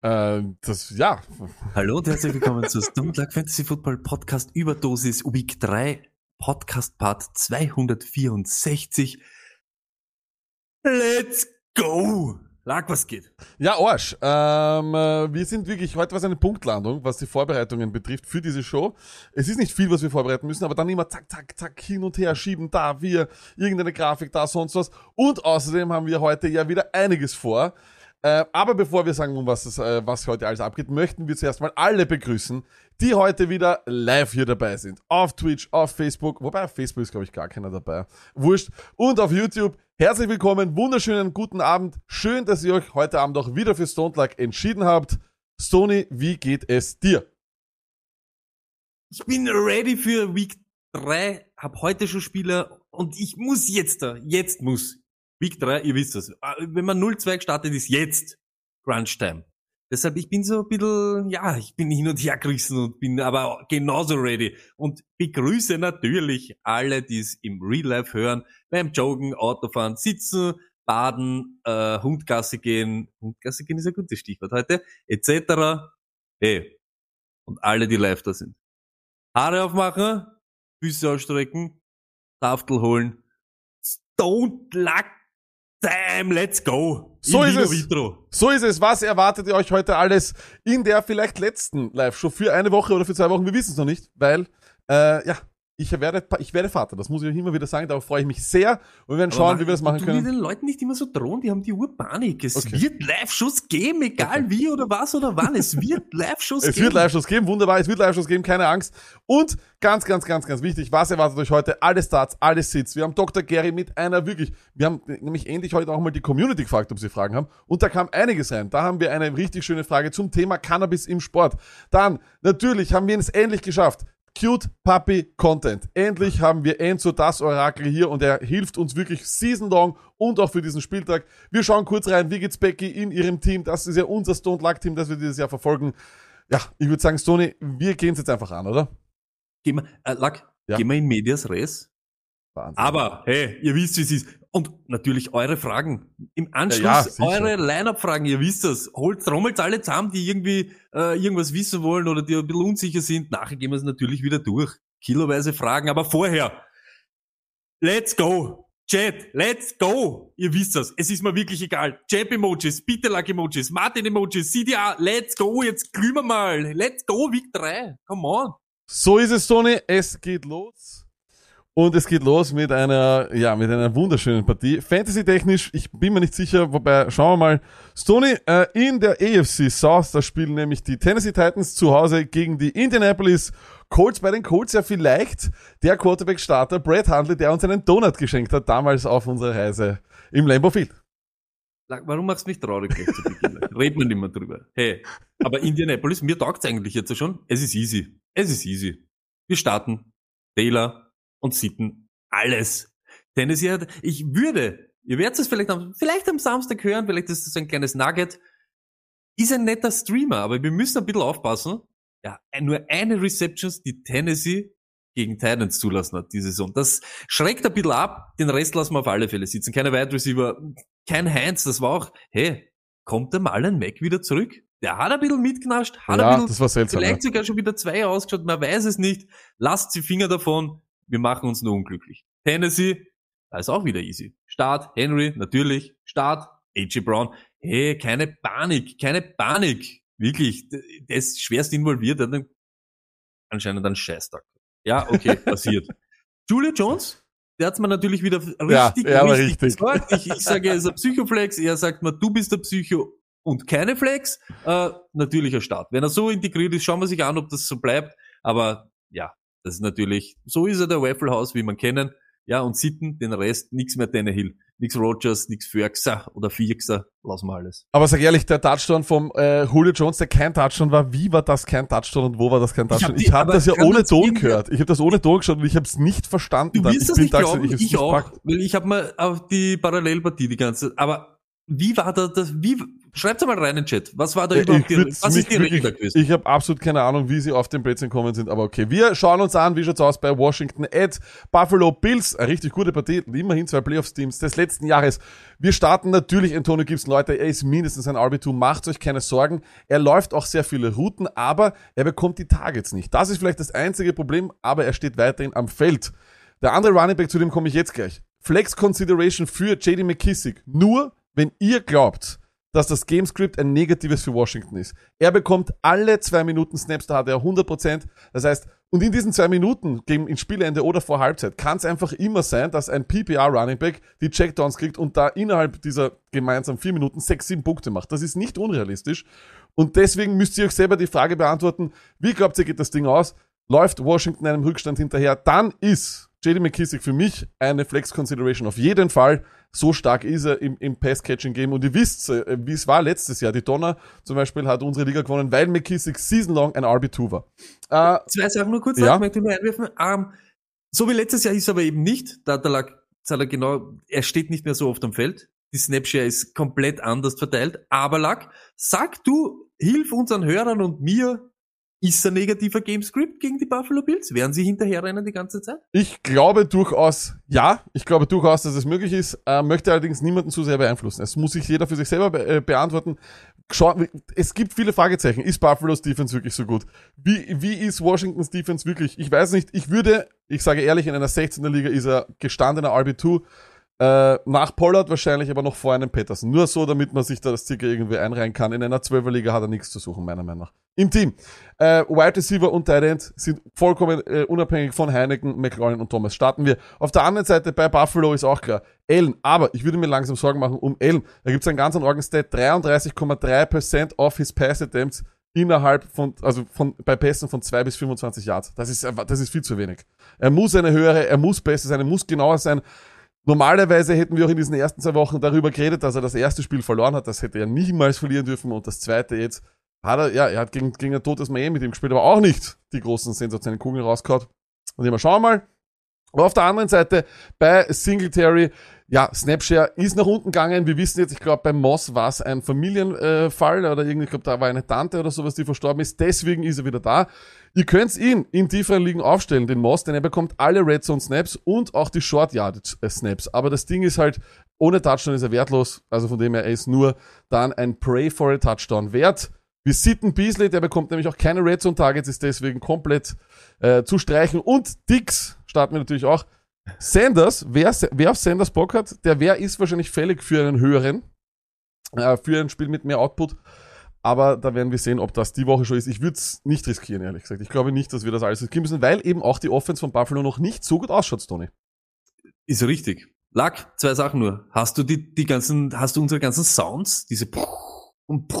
Äh, das, ja, Hallo und herzlich willkommen zu Luck Fantasy Football Podcast Überdosis Week 3 Podcast Part 264. Let's go! Lag, was geht? ja, Arsch. Ähm, äh, wir sind wirklich, heute war es eine Punktlandung, was die Vorbereitungen betrifft für diese Show. Es ist nicht viel, was wir vorbereiten müssen, aber dann immer zack, zack, zack, hin und her schieben, da, wir, irgendeine Grafik, da, sonst was. Und außerdem haben wir heute ja wieder einiges vor. Äh, aber bevor wir sagen, um was, es, äh, was heute alles abgeht, möchten wir zuerst mal alle begrüßen, die heute wieder live hier dabei sind. Auf Twitch, auf Facebook, wobei auf Facebook ist, glaube ich, gar keiner dabei. Wurscht. Und auf YouTube. Herzlich willkommen, wunderschönen guten Abend. Schön, dass ihr euch heute Abend auch wieder für Stone Luck entschieden habt. Stony, wie geht es dir? Ich bin ready für Week 3, hab heute schon Spieler und ich muss jetzt da, jetzt muss. Week 3, ihr wisst das. Äh, Wenn man 0-2 gestartet ist, jetzt Crunch Time. Deshalb, ich bin so ein bisschen, ja, ich bin hin und her gerissen und bin aber genauso ready. Und begrüße natürlich alle, die es im Real Life hören, beim Joggen, Autofahren, Sitzen, Baden, äh, Hundgasse gehen. Hundgasse gehen ist ein gutes Stichwort heute, etc. Hey. Und alle, die live da sind. Haare aufmachen, Füße ausstrecken, Taftel holen. Don't luck time, let's go. So In ist es. Vitro. So ist es. Was erwartet ihr euch heute alles in der vielleicht letzten Live-Show für eine Woche oder für zwei Wochen? Wir wissen es noch nicht, weil, äh, ja, ich werde, ich werde Vater. Das muss ich euch immer wieder sagen. Darauf freue ich mich sehr. Und wir werden schauen, Aber wie wir das machen tu können. die den Leuten nicht immer so drohen, die haben die Urpanik. Es Okay. wird Live-Shows geben, egal wie oder was oder wann. Es wird Live-Shows Es geben. wird Live-Shows geben, wunderbar, es wird Live-Shows geben, keine Angst. Und ganz, ganz, ganz, ganz wichtig, was erwartet euch heute? Alle Starts, alle Sits. Wir haben Dr. Gary mit einer wirklich, wir haben nämlich endlich heute auch mal die Community gefragt, ob sie Fragen haben. Und da kam einiges rein. Da haben wir eine richtig schöne Frage zum Thema Cannabis im Sport. Dann, natürlich haben wir es endlich geschafft. Cute Puppy Content. Endlich haben wir Enzo, das Orakel hier und er hilft uns wirklich season long und auch für diesen Spieltag. Wir schauen kurz rein, wie geht's Becky in ihrem Team. Das ist ja unser Stone Luck Team, das wir dieses Jahr verfolgen. Ja, ich würde sagen, Stony, wir gehen es jetzt einfach an, oder? Gehen wir, äh, Lack, Ja. gehen wir in Medias Res. Wahnsinn. Aber, hey, ihr wisst, wie es ist. Und natürlich eure Fragen. Im Anschluss Ja, ja, eure Line-Up-Fragen, ihr wisst das. Holt, trommelt alle zusammen, die irgendwie äh, irgendwas wissen wollen oder die ein bisschen unsicher sind. Nachher gehen wir es natürlich wieder durch. Kiloweise Fragen, aber vorher. Let's go. Chat, let's go. Ihr wisst das. Es ist mir wirklich egal. Champ-Emojis, bitte Luck-Emojis, Martin-Emojis, CDA, let's go. Jetzt glühen wir mal. Let's go, Week 3. Come on. So ist es, Tony. Es geht los. Und es geht los mit einer, ja, mit einer wunderschönen Partie. Fantasy-technisch, ich bin mir nicht sicher, wobei, schauen wir mal. Stoney, äh, in der AFC South, da spielen nämlich die Tennessee Titans zu Hause gegen die Indianapolis Colts. Bei den Colts ja vielleicht der Quarterback-Starter Brad Hundley, der uns einen Donut geschenkt hat, damals auf unserer Reise im Lambeau Field. Warum machst du mich traurig gleich zu Beginn? Reden wir nicht mehr drüber. Hey, aber Indianapolis, mir taugt's eigentlich jetzt schon. Es ist easy. Es ist easy. Wir starten. Taylor und Sitten. Alles. Tennessee hat, ich würde, ihr werdet es vielleicht am, vielleicht am Samstag hören, vielleicht ist es so ein kleines Nugget. Ist ein netter Streamer, aber wir müssen ein bisschen aufpassen. Ja, nur eine Receptions, die Tennessee gegen Titans zulassen hat diese Saison. Das schreckt ein bisschen ab. Den Rest lassen wir auf alle Fälle sitzen. Keine Wide Receiver, kein Heinz. Das war auch, hey, kommt der Marlon Mack wieder zurück? Der hat ein bisschen mitgenascht, hat Ja, ein bisschen, das war seltsam. vielleicht sogar schon wieder zwei ausgeschaut, man weiß es nicht. Lasst die Finger davon. Wir machen uns nur unglücklich. Tennessee, da ist auch wieder easy. Start, Henry, natürlich. Start, AJ Brown. Hey, keine Panik, keine Panik. Wirklich, der ist schwerst involviert, hat einen- anscheinend einen Scheißtag. Ja, okay, passiert. Julia Jones, der hat's mir natürlich wieder richtig, Ja, ja, richtig, richtig. gesagt. Ich, ich sage, er ist ein Psychoflex, er sagt mir, du bist der Psycho und keine Flex. Äh, natürlicher Start. Wenn er so integriert ist, schauen wir sich an, ob das so bleibt. Aber ja, das ist natürlich, so ist er der Waffle House, wie man kennen. Ja, und Sitten, den Rest, nix mehr Hill. nix Rogers, nix Fergser oder Firkser, lassen wir alles. Aber sag ehrlich, der Touchdown vom äh, Julio Jones, der kein Touchdown war, wie war das kein Touchdown und wo war das kein Touchdown? Ich habe aber das ja ohne Ton gehört. Ich habe das ohne Ton geschaut und ich habe es nicht verstanden. Du wirst ich das nicht glauben, ich, nicht auch, gepackt. weil ich habe mal auf die Parallelpartie die ganze aber wie war da das, wie, schreibt's mal rein in den Chat, was war da Äh, überhaupt die, was ist die wirklich- Regel gewesen? Ich habe absolut keine Ahnung, wie sie auf den Plätzen gekommen sind, aber okay. Wir schauen uns an, wie schaut's aus bei Washington at Buffalo Bills. Eine richtig gute Partie, immerhin zwei Playoffs-Teams des letzten Jahres. Wir starten natürlich Antonio Gibson, Leute, er ist mindestens ein RB2, macht euch keine Sorgen. Er läuft auch sehr viele Routen, aber er bekommt die Targets nicht. Das ist vielleicht das einzige Problem, aber er steht weiterhin am Feld. Der andere Running Back, zu dem komme ich jetzt gleich. Flex Consideration für JD McKissick. Nur, wenn ihr glaubt, dass das Gamescript ein negatives für Washington ist. Er bekommt alle zwei Minuten Snaps, da hat er 100%. Das heißt, und in diesen zwei Minuten, gegen in Spielende oder vor Halbzeit, kann es einfach immer sein, dass ein PPR Running Back die Checkdowns kriegt und da innerhalb dieser gemeinsamen vier Minuten sechs, sieben Punkte macht. Das ist nicht unrealistisch. Und deswegen müsst ihr euch selber die Frage beantworten, wie glaubt ihr, geht das Ding aus? Läuft Washington einem Rückstand hinterher? Dann ist JD McKissick für mich eine Flex Consideration auf jeden Fall. So stark ist er im, im Pass-Catching-Game. Und ihr wisst, äh, wie es war letztes Jahr. Die Donner zum Beispiel hat unsere Liga gewonnen, weil McKissick season-long ein RB2 war. Äh, Zwei Sachen nur kurz, Ja. ich möchte nur einwerfen. Ähm, so wie letztes Jahr ist er aber eben nicht. Da, da lag, lag genau, er steht nicht mehr so oft am Feld. Die Snapshare ist komplett anders verteilt. Aber Lack, sag du, hilf unseren Hörern und mir, ist ein negativer Gamescript gegen die Buffalo Bills? Werden sie hinterherrennen die ganze Zeit? Ich glaube durchaus, ja, ich glaube durchaus, dass es möglich ist, äh, möchte allerdings niemanden zu sehr beeinflussen. Es muss sich jeder für sich selber be äh, beantworten. Schau, es gibt viele Fragezeichen. Ist Buffalo's Defense wirklich so gut? Wie, wie ist Washingtons Defense wirklich? Ich weiß nicht. Ich würde, ich sage ehrlich, in einer 16er Liga ist er gestandener RB2. Äh, nach Pollard wahrscheinlich, aber noch vor einem Patterson. Nur so, damit man sich da das Ticker irgendwie einreihen kann. In einer 12er Liga hat er nichts zu suchen, meiner Meinung nach. Im Team. Äh, Wide Receiver und Tight End sind vollkommen äh, unabhängig von Heineken, McLaurin und Thomas. Starten wir. Auf der anderen Seite bei Buffalo ist auch klar. Allen, aber ich würde mir langsam Sorgen machen um Allen. Da gibt es einen ganz anderen Stat, 33,3% of his pass attempts innerhalb von, also von, bei Pässen von 2 bis 25 Yards. Das ist das ist viel zu wenig. Er muss eine höhere, er muss besser sein, er muss genauer sein. Normalerweise hätten wir auch in diesen ersten zwei Wochen darüber geredet, dass er das erste Spiel verloren hat. Das hätte er niemals verlieren dürfen. Und das zweite jetzt hat er, ja, er hat gegen, gegen ein totes Miami mit ihm gespielt, aber auch nicht die großen sensationellen Kugeln rausgehauen. Und immer schauen wir mal. Aber auf der anderen Seite bei Singletary, ja, Snapshare ist nach unten gegangen. Wir wissen jetzt, ich glaube, bei Moss war es ein Familienfall äh, oder irgendwie, ich glaube, da war eine Tante oder sowas, die verstorben ist. Deswegen ist er wieder da. Ihr könnt ihn in tieferen Ligen aufstellen, den Moss, denn er bekommt alle Red Zone Snaps und auch die Short Yardage äh, Snaps. Aber das Ding ist halt, ohne Touchdown ist er wertlos. Also von dem her, er ist nur dann ein Pray for a Touchdown wert. Wir sitten Beasley, der bekommt nämlich auch keine Red Zone Targets, ist deswegen komplett äh, zu streichen. Und Dix starten wir natürlich auch. Sanders, wer, wer auf Sanders Bock hat, der wer ist wahrscheinlich fällig für einen höheren, äh, für ein Spiel mit mehr Output. Aber da werden wir sehen, ob das die Woche schon ist. Ich würde es nicht riskieren, ehrlich gesagt. Ich glaube nicht, dass wir das alles riskieren müssen, weil eben auch die Offense von Buffalo noch nicht so gut ausschaut, Tony. Ist richtig. Lack, zwei Sachen nur. Hast du die, die ganzen, hast du unsere ganzen Sounds? Diese und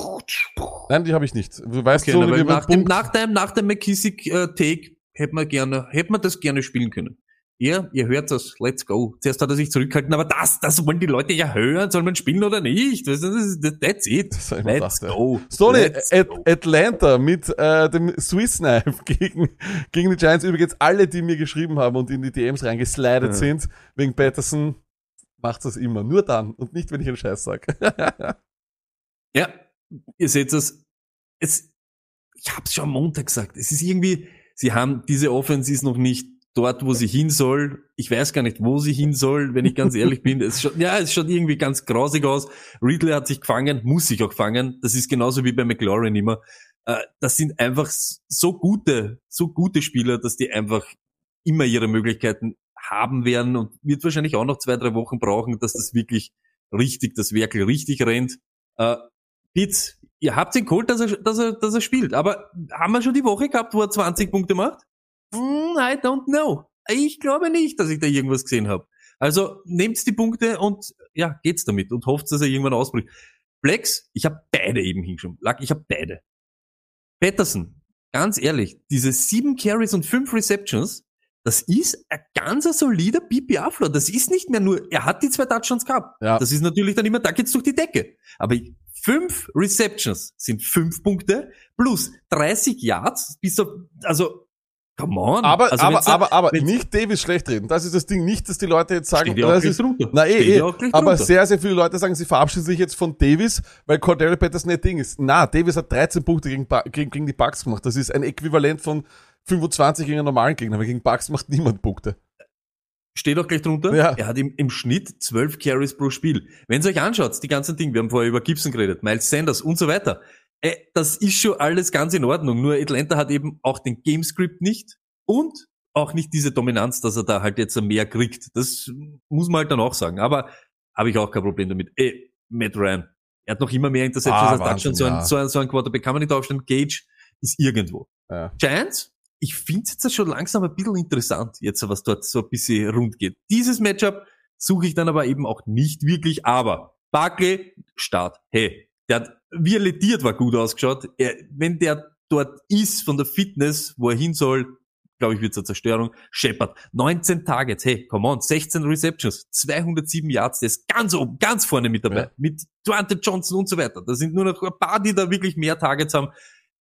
Nein, die habe ich nicht. Du weißt Okay, so, na, nach, dem, nach dem, nach dem McKissick-Take hätte man gerne, hätte man das gerne spielen können. Ja, ihr hört das, let's go. Zuerst hat er sich zurückgehalten, aber das, das wollen die Leute ja hören, soll man spielen oder nicht? Das, das, das, that's it. Das Let's gedacht, go. Stoney, At go. Atlanta mit äh, dem Swiss Knife gegen, gegen die Giants. Übrigens alle, die mir geschrieben haben und in die DMs reingeslidet Ja. sind, wegen Patterson, macht das immer. Nur dann und nicht, wenn ich einen Scheiß sag. Ja, ihr seht das. Es, ich hab's schon am Montag gesagt. Es ist irgendwie, sie haben, diese Offense ist noch nicht dort, wo sie hin soll. Ich weiß gar nicht, wo sie hin soll, wenn ich ganz ehrlich bin. Es schaut, ja, es schaut irgendwie ganz grausig aus. Ridley hat sich gefangen, muss sich auch fangen. Das ist genauso wie bei McLaurin immer. Äh, Das sind einfach so gute, so gute Spieler, dass die einfach immer ihre Möglichkeiten haben werden und wird wahrscheinlich auch noch zwei, drei Wochen brauchen, dass das wirklich richtig, das Werkel richtig rennt. Äh, Pitts, ihr habt ihn geholt, dass er, dass er, dass er spielt. Aber haben wir schon die Woche gehabt, wo er 20 Punkte macht? Hm, I don't know. Ich glaube nicht, dass ich da irgendwas gesehen habe. Also nehmt die Punkte und ja, geht's damit und hofft, dass er irgendwann ausbricht. Flex, ich habe beide eben hingeschoben. Lack, ich habe beide. Patterson, ganz ehrlich, diese sieben Carries und fünf Receptions, das ist ein ganz solider PPA-Floor. Das ist nicht mehr nur, er hat die zwei Touchdowns gehabt. Ja. Das ist natürlich dann immer, da geht's durch die Decke. Aber fünf Receptions sind fünf Punkte plus 30 Yards bis auf, also, come on. Aber, also aber, aber, aber nicht Davis schlecht reden. Das ist das Ding. Nicht, dass die Leute jetzt sagen, Steht ja auch das gleich ist, drunter. na eh, eh. aber drunter. sehr, sehr viele Leute sagen, sie verabschieden sich jetzt von Davis, weil Cordero Patterson nicht Ding ist. Na, Davis hat 13 Punkte gegen, gegen, gegen die Bucks gemacht. Das ist ein Äquivalent von 25 gegen einen normalen Gegner, weil gegen Bucks macht niemand Punkte. Steht auch gleich drunter. Ja. Er hat im, im Schnitt 12 Carries pro Spiel. Wenn ihr euch anschaut, die ganzen Dinge, wir haben vorher über Gibson geredet, Miles Sanders und so weiter. Äh, das ist schon alles ganz in Ordnung. Nur Atlanta hat eben auch den Gamescript nicht und auch nicht diese Dominanz, dass er da halt jetzt mehr kriegt. Das muss man halt dann auch sagen. Aber habe ich auch kein Problem damit. Ey, Matt Ryan. Er hat noch immer mehr Interceptions Ah, als. Wahnsinn, So ein, ja. so, ein, so ein Quarterback kann man nicht aufstellen. Gage ist irgendwo. Ja. Giants, ich finde es jetzt schon langsam ein bisschen interessant, jetzt was dort so ein bisschen rund geht. Dieses Matchup suche ich dann aber eben auch nicht wirklich, aber Barkley, Start. Hey, der hat violetiert war gut ausgeschaut. Er, wenn der dort ist von der Fitness, wo er hin soll, glaube ich, wird es eine Zerstörung. Shepard, 19 Targets, hey, come on, 16 Receptions, 207 Yards, der ist ganz oben, ganz vorne mit dabei. Ja. Mit Duante Johnson und so weiter. Da sind nur noch ein paar, die da wirklich mehr Targets haben.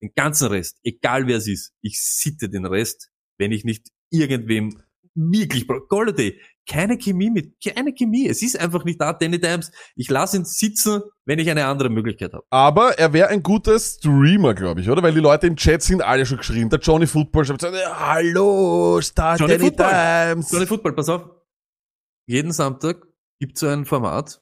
Den ganzen Rest, egal wer es ist, ich sitte den Rest, wenn ich nicht irgendwem wirklich Golladay, keine Chemie mit, keine Chemie. Es ist einfach nicht da, Danny Dimes. Ich lasse ihn sitzen, wenn ich eine andere Möglichkeit habe. Aber er wäre ein guter Streamer, glaube ich, oder? Weil die Leute im Chat sind alle schon geschrien. Der Johnny Football schreibt so, Hallo, Star Johnny Danny Football. Times. Johnny Football, pass auf. Jeden Samstag gibt so ein Format.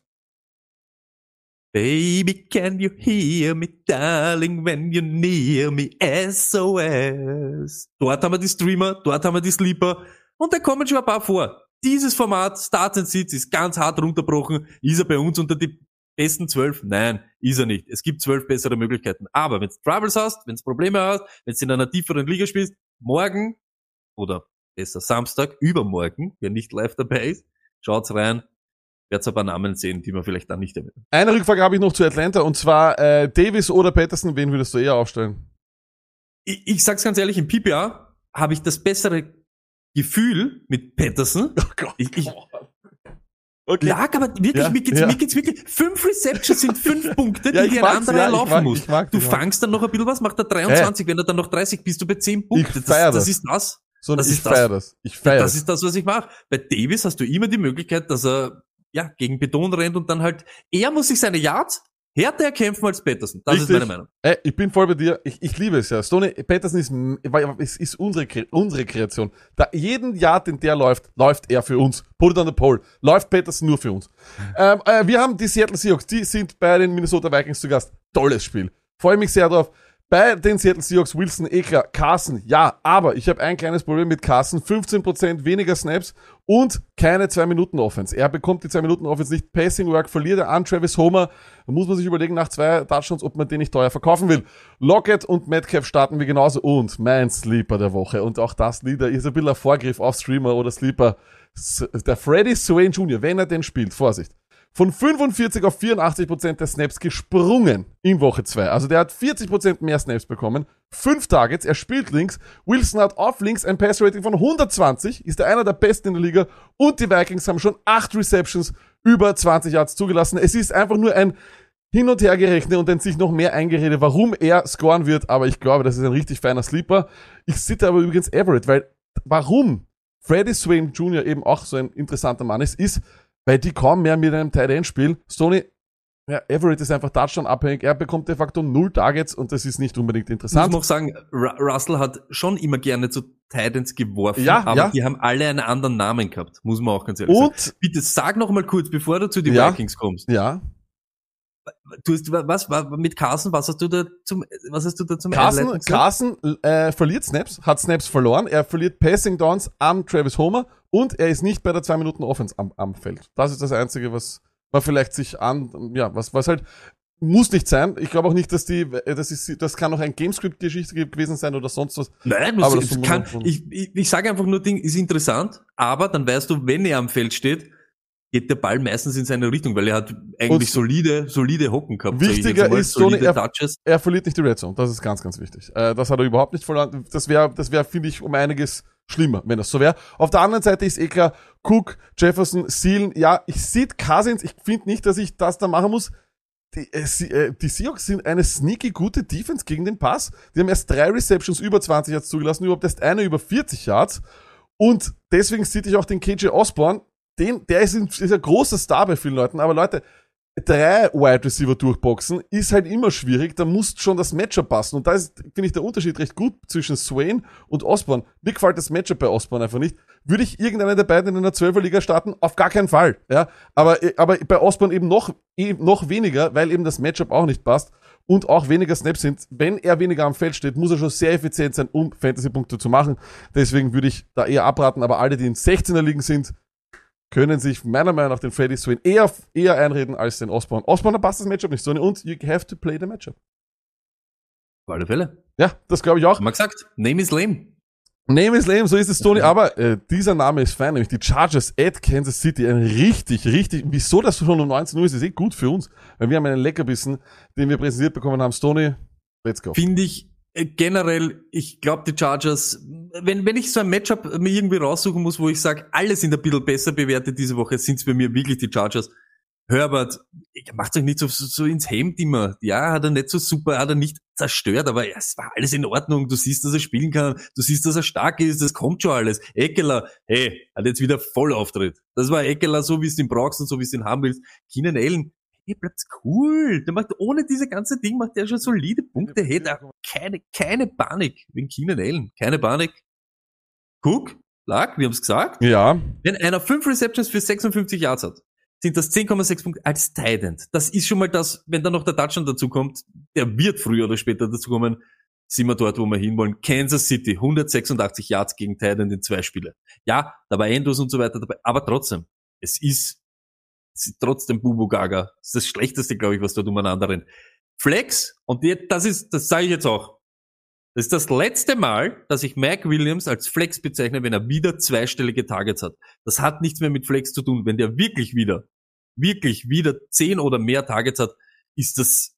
Baby, can you hear me, darling, when you're near me, SOS. Dort haben wir die Streamer, dort haben wir die Sleeper und da kommen schon ein paar vor. Dieses Format, Starts and Sits, ist ganz hart runterbrochen. Ist er bei uns unter die besten zwölf? Nein, ist er nicht. Es gibt zwölf bessere Möglichkeiten. Aber wenn du Troubles hast, wenn du Probleme hast, wenn du in einer tieferen Liga spielst, morgen oder besser Samstag, übermorgen, wer nicht live dabei ist, schaut's rein, werdet ein paar Namen sehen, die man vielleicht dann nicht erwähnt. Eine Rückfrage habe ich noch zu Atlanta und zwar äh, Davis oder Patterson, wen würdest du eher aufstellen? Ich, ich sag's ganz ehrlich, im PPA habe ich das bessere Gefühl mit Patterson. Ich, ich Okay. lag aber wirklich, Ja, mir, geht's, ja. mir geht's wirklich, fünf Receptions sind fünf Punkte, die Ja, dir ein anderer laufen mag- muss. mag du fangst dann noch ein bisschen was, macht er 23, wenn er dann noch 30, bist du bei 10 Punkte. feier das, das. das ist das. So, das ich ist das. Ich feier Das das. ist das, was ich mache. Bei Davis hast du immer die Möglichkeit, dass er ja gegen Beton rennt und dann halt, er muss sich seine Yards härter erkämpfen als Patterson. Das Richtig. ist meine Meinung. Ey, ich bin voll bei dir. Ich, ich liebe es ja. Stoney Patterson ist, es ist unsere, unsere Kreation. Da jeden Jahr, den der läuft, läuft er für uns. Put it on the pole. Läuft Patterson nur für uns. Ähm, äh, wir haben die Seattle Seahawks. Die sind bei den Minnesota Vikings zu Gast. Tolles Spiel. Freue mich sehr drauf. Bei den Seattle Seahawks, Wilson, Ekler, Carson, ja, aber ich habe ein kleines Problem mit Carson. 15% weniger Snaps und keine 2-Minuten-Offense. Er bekommt die 2-Minuten-Offense nicht. Passing Work verliert er an Travis Homer. Da muss man sich überlegen nach zwei Touchdowns, ob man den nicht teuer verkaufen will. Lockett und Metcalf starten wir genauso. Und mein Sleeper der Woche. Und auch das Lieder ist ein bisschen ein Vorgriff auf Streamer oder Sleeper. Der Freddy Swain Jr., wenn er den spielt, Vorsicht von 45 auf 84 Prozent der Snaps gesprungen in Woche 2. Also der hat 40 Prozent mehr Snaps bekommen. Fünf Targets, er spielt links. Wilson hat auf links ein Pass-Rating von 120, ist er einer der besten in der Liga. Und die Vikings haben schon acht Receptions über 20 Yards zugelassen. Es ist einfach nur ein hin und her gerechnet und dann sich noch mehr eingeredet, warum er scoren wird. Aber ich glaube, das ist ein richtig feiner Sleeper. Ich sitte aber übrigens Everett, weil warum Freddie Swain Jr. eben auch so ein interessanter Mann ist, ist, weil die kaum mehr mit einem Tight End spielen. Stoney, ja, Everett ist einfach Touchdown abhängig. Er bekommt de facto null Targets und das ist nicht unbedingt Ich muss interessant. noch sagen, Ru Russell hat schon immer gerne zu Titans geworfen, Ja, aber ja. die haben alle einen anderen Namen gehabt, muss man auch ganz ehrlich sagen. Und, Bitte sag noch mal kurz, bevor du zu den Ja. Vikings kommst. ja, Du hast, was, was, mit Carson, was hast du da zum, was hast du da zum Carson? Carson äh, verliert Snaps, hat Snaps verloren. Er verliert Passing Downs am Travis Homer und er ist nicht bei der 2 Minuten Offense am, am Feld. Das ist das Einzige, was man vielleicht sich an, ja, was, was halt muss nicht sein. Ich glaube auch nicht, dass die, äh, das ist, das kann auch ein Gamescript-Geschichte gewesen sein oder sonst was. Nein, Aber das, das kann, ich, ich, ich sage einfach nur, Ding ist interessant, aber dann weißt du, wenn er am Feld steht, geht der Ball meistens in seine Richtung, weil er hat eigentlich Und- solide, solide Hocken gehabt. Wichtiger mal, ist, Tony, solide er- Touches. Er verliert nicht die Red Zone. Das ist ganz, ganz wichtig. Äh, das hat er überhaupt nicht verloren. Das wäre, das wäre, finde ich, um einiges schlimmer, wenn das so wäre. Auf der anderen Seite ist eh klar, Cook, Jefferson, Seelen, ja, ich sehe Cousins, ich finde nicht, dass ich das da machen muss. Die, äh, äh, die Seahawks sind eine sneaky gute Defense gegen den Pass. Die haben erst drei Receptions über 20 Yards zugelassen, überhaupt erst eine über 40 Yards. Und deswegen sehe ich auch den KJ Osborne, den, der ist ein, ist ein großer Star bei vielen Leuten, aber Leute, drei Wide Receiver durchboxen ist halt immer schwierig, da muss schon das Matchup passen. Und da ist, finde ich, der Unterschied recht gut zwischen Swain und Osborne. Mir gefällt das Matchup bei Osborne einfach nicht. Würde ich irgendeiner der beiden in einer 12er Liga starten? Auf gar keinen Fall. Ja, aber, aber bei Osborne eben noch, eben noch weniger, weil eben das Matchup auch nicht passt und auch weniger Snaps sind. Wenn er weniger am Feld steht, muss er schon sehr effizient sein, um Fantasy-Punkte zu machen. Deswegen würde ich da eher abraten, aber alle, die in 16er Ligen sind, können sich meiner Meinung nach den Freddy Swain eher, eher einreden als den Osborne. Osborne passt das Matchup nicht so. Und you have to play the Matchup. Auf alle Fälle. Ja, das glaube ich auch. Haben wir gesagt. Name is lame. Name is lame, so ist es, Tony. Aber äh, dieser Name ist fein, nämlich die Chargers at Kansas City. Ein richtig, richtig, wieso das schon um 19 Uhr ist, ist eh gut für uns. Weil wir haben einen Leckerbissen, den wir präsentiert bekommen haben. Stoney, let's go. Finde ich generell, ich glaube, die Chargers, wenn, wenn ich so ein Matchup mir irgendwie raussuchen muss, wo ich sage, alle sind ein bisschen besser bewertet diese Woche, sind es bei mir wirklich die Chargers. Herbert, macht euch nicht so, so, so ins Hemd immer. Ja, hat er nicht so super, hat er nicht zerstört, aber ja, es war alles in Ordnung. Du siehst, dass er spielen kann, du siehst, dass er stark ist, das kommt schon alles. Eckler, hey, hat jetzt wieder voll Auftritt. Das war Eckler, so wie es ihn brauchst und so wie es ihn haben willst. Keenan Allen, hey, bleibt's cool. Der macht ohne diese ganze Ding macht der schon solide Punkte. Hey, da keine, keine Panik wegen Keenan Allen. Keine Panik. Cook, lag, wir haben's gesagt. Ja, Wenn einer fünf Receptions für 56 Yards hat, sind das 10,6 Punkte als Tight End. Das ist schon mal das, wenn dann noch der Touchdown dazu kommt, der wird früher oder später dazu kommen, sind wir dort, wo wir hinwollen. Kansas City, 186 Yards gegen Tight End in zwei Spiele. Ja, da war Endos und so weiter dabei, aber trotzdem, es ist trotzdem Bubu Gaga. Das ist das Schlechteste, glaube ich, was dort umeinander rennt. Flex, und die, das ist, das sage ich jetzt auch, das ist das letzte Mal, dass ich Mac Williams als Flex bezeichne, wenn er wieder zweistellige Targets hat. Das hat nichts mehr mit Flex zu tun. Wenn der wirklich wieder, wirklich wieder zehn oder mehr Targets hat, ist das,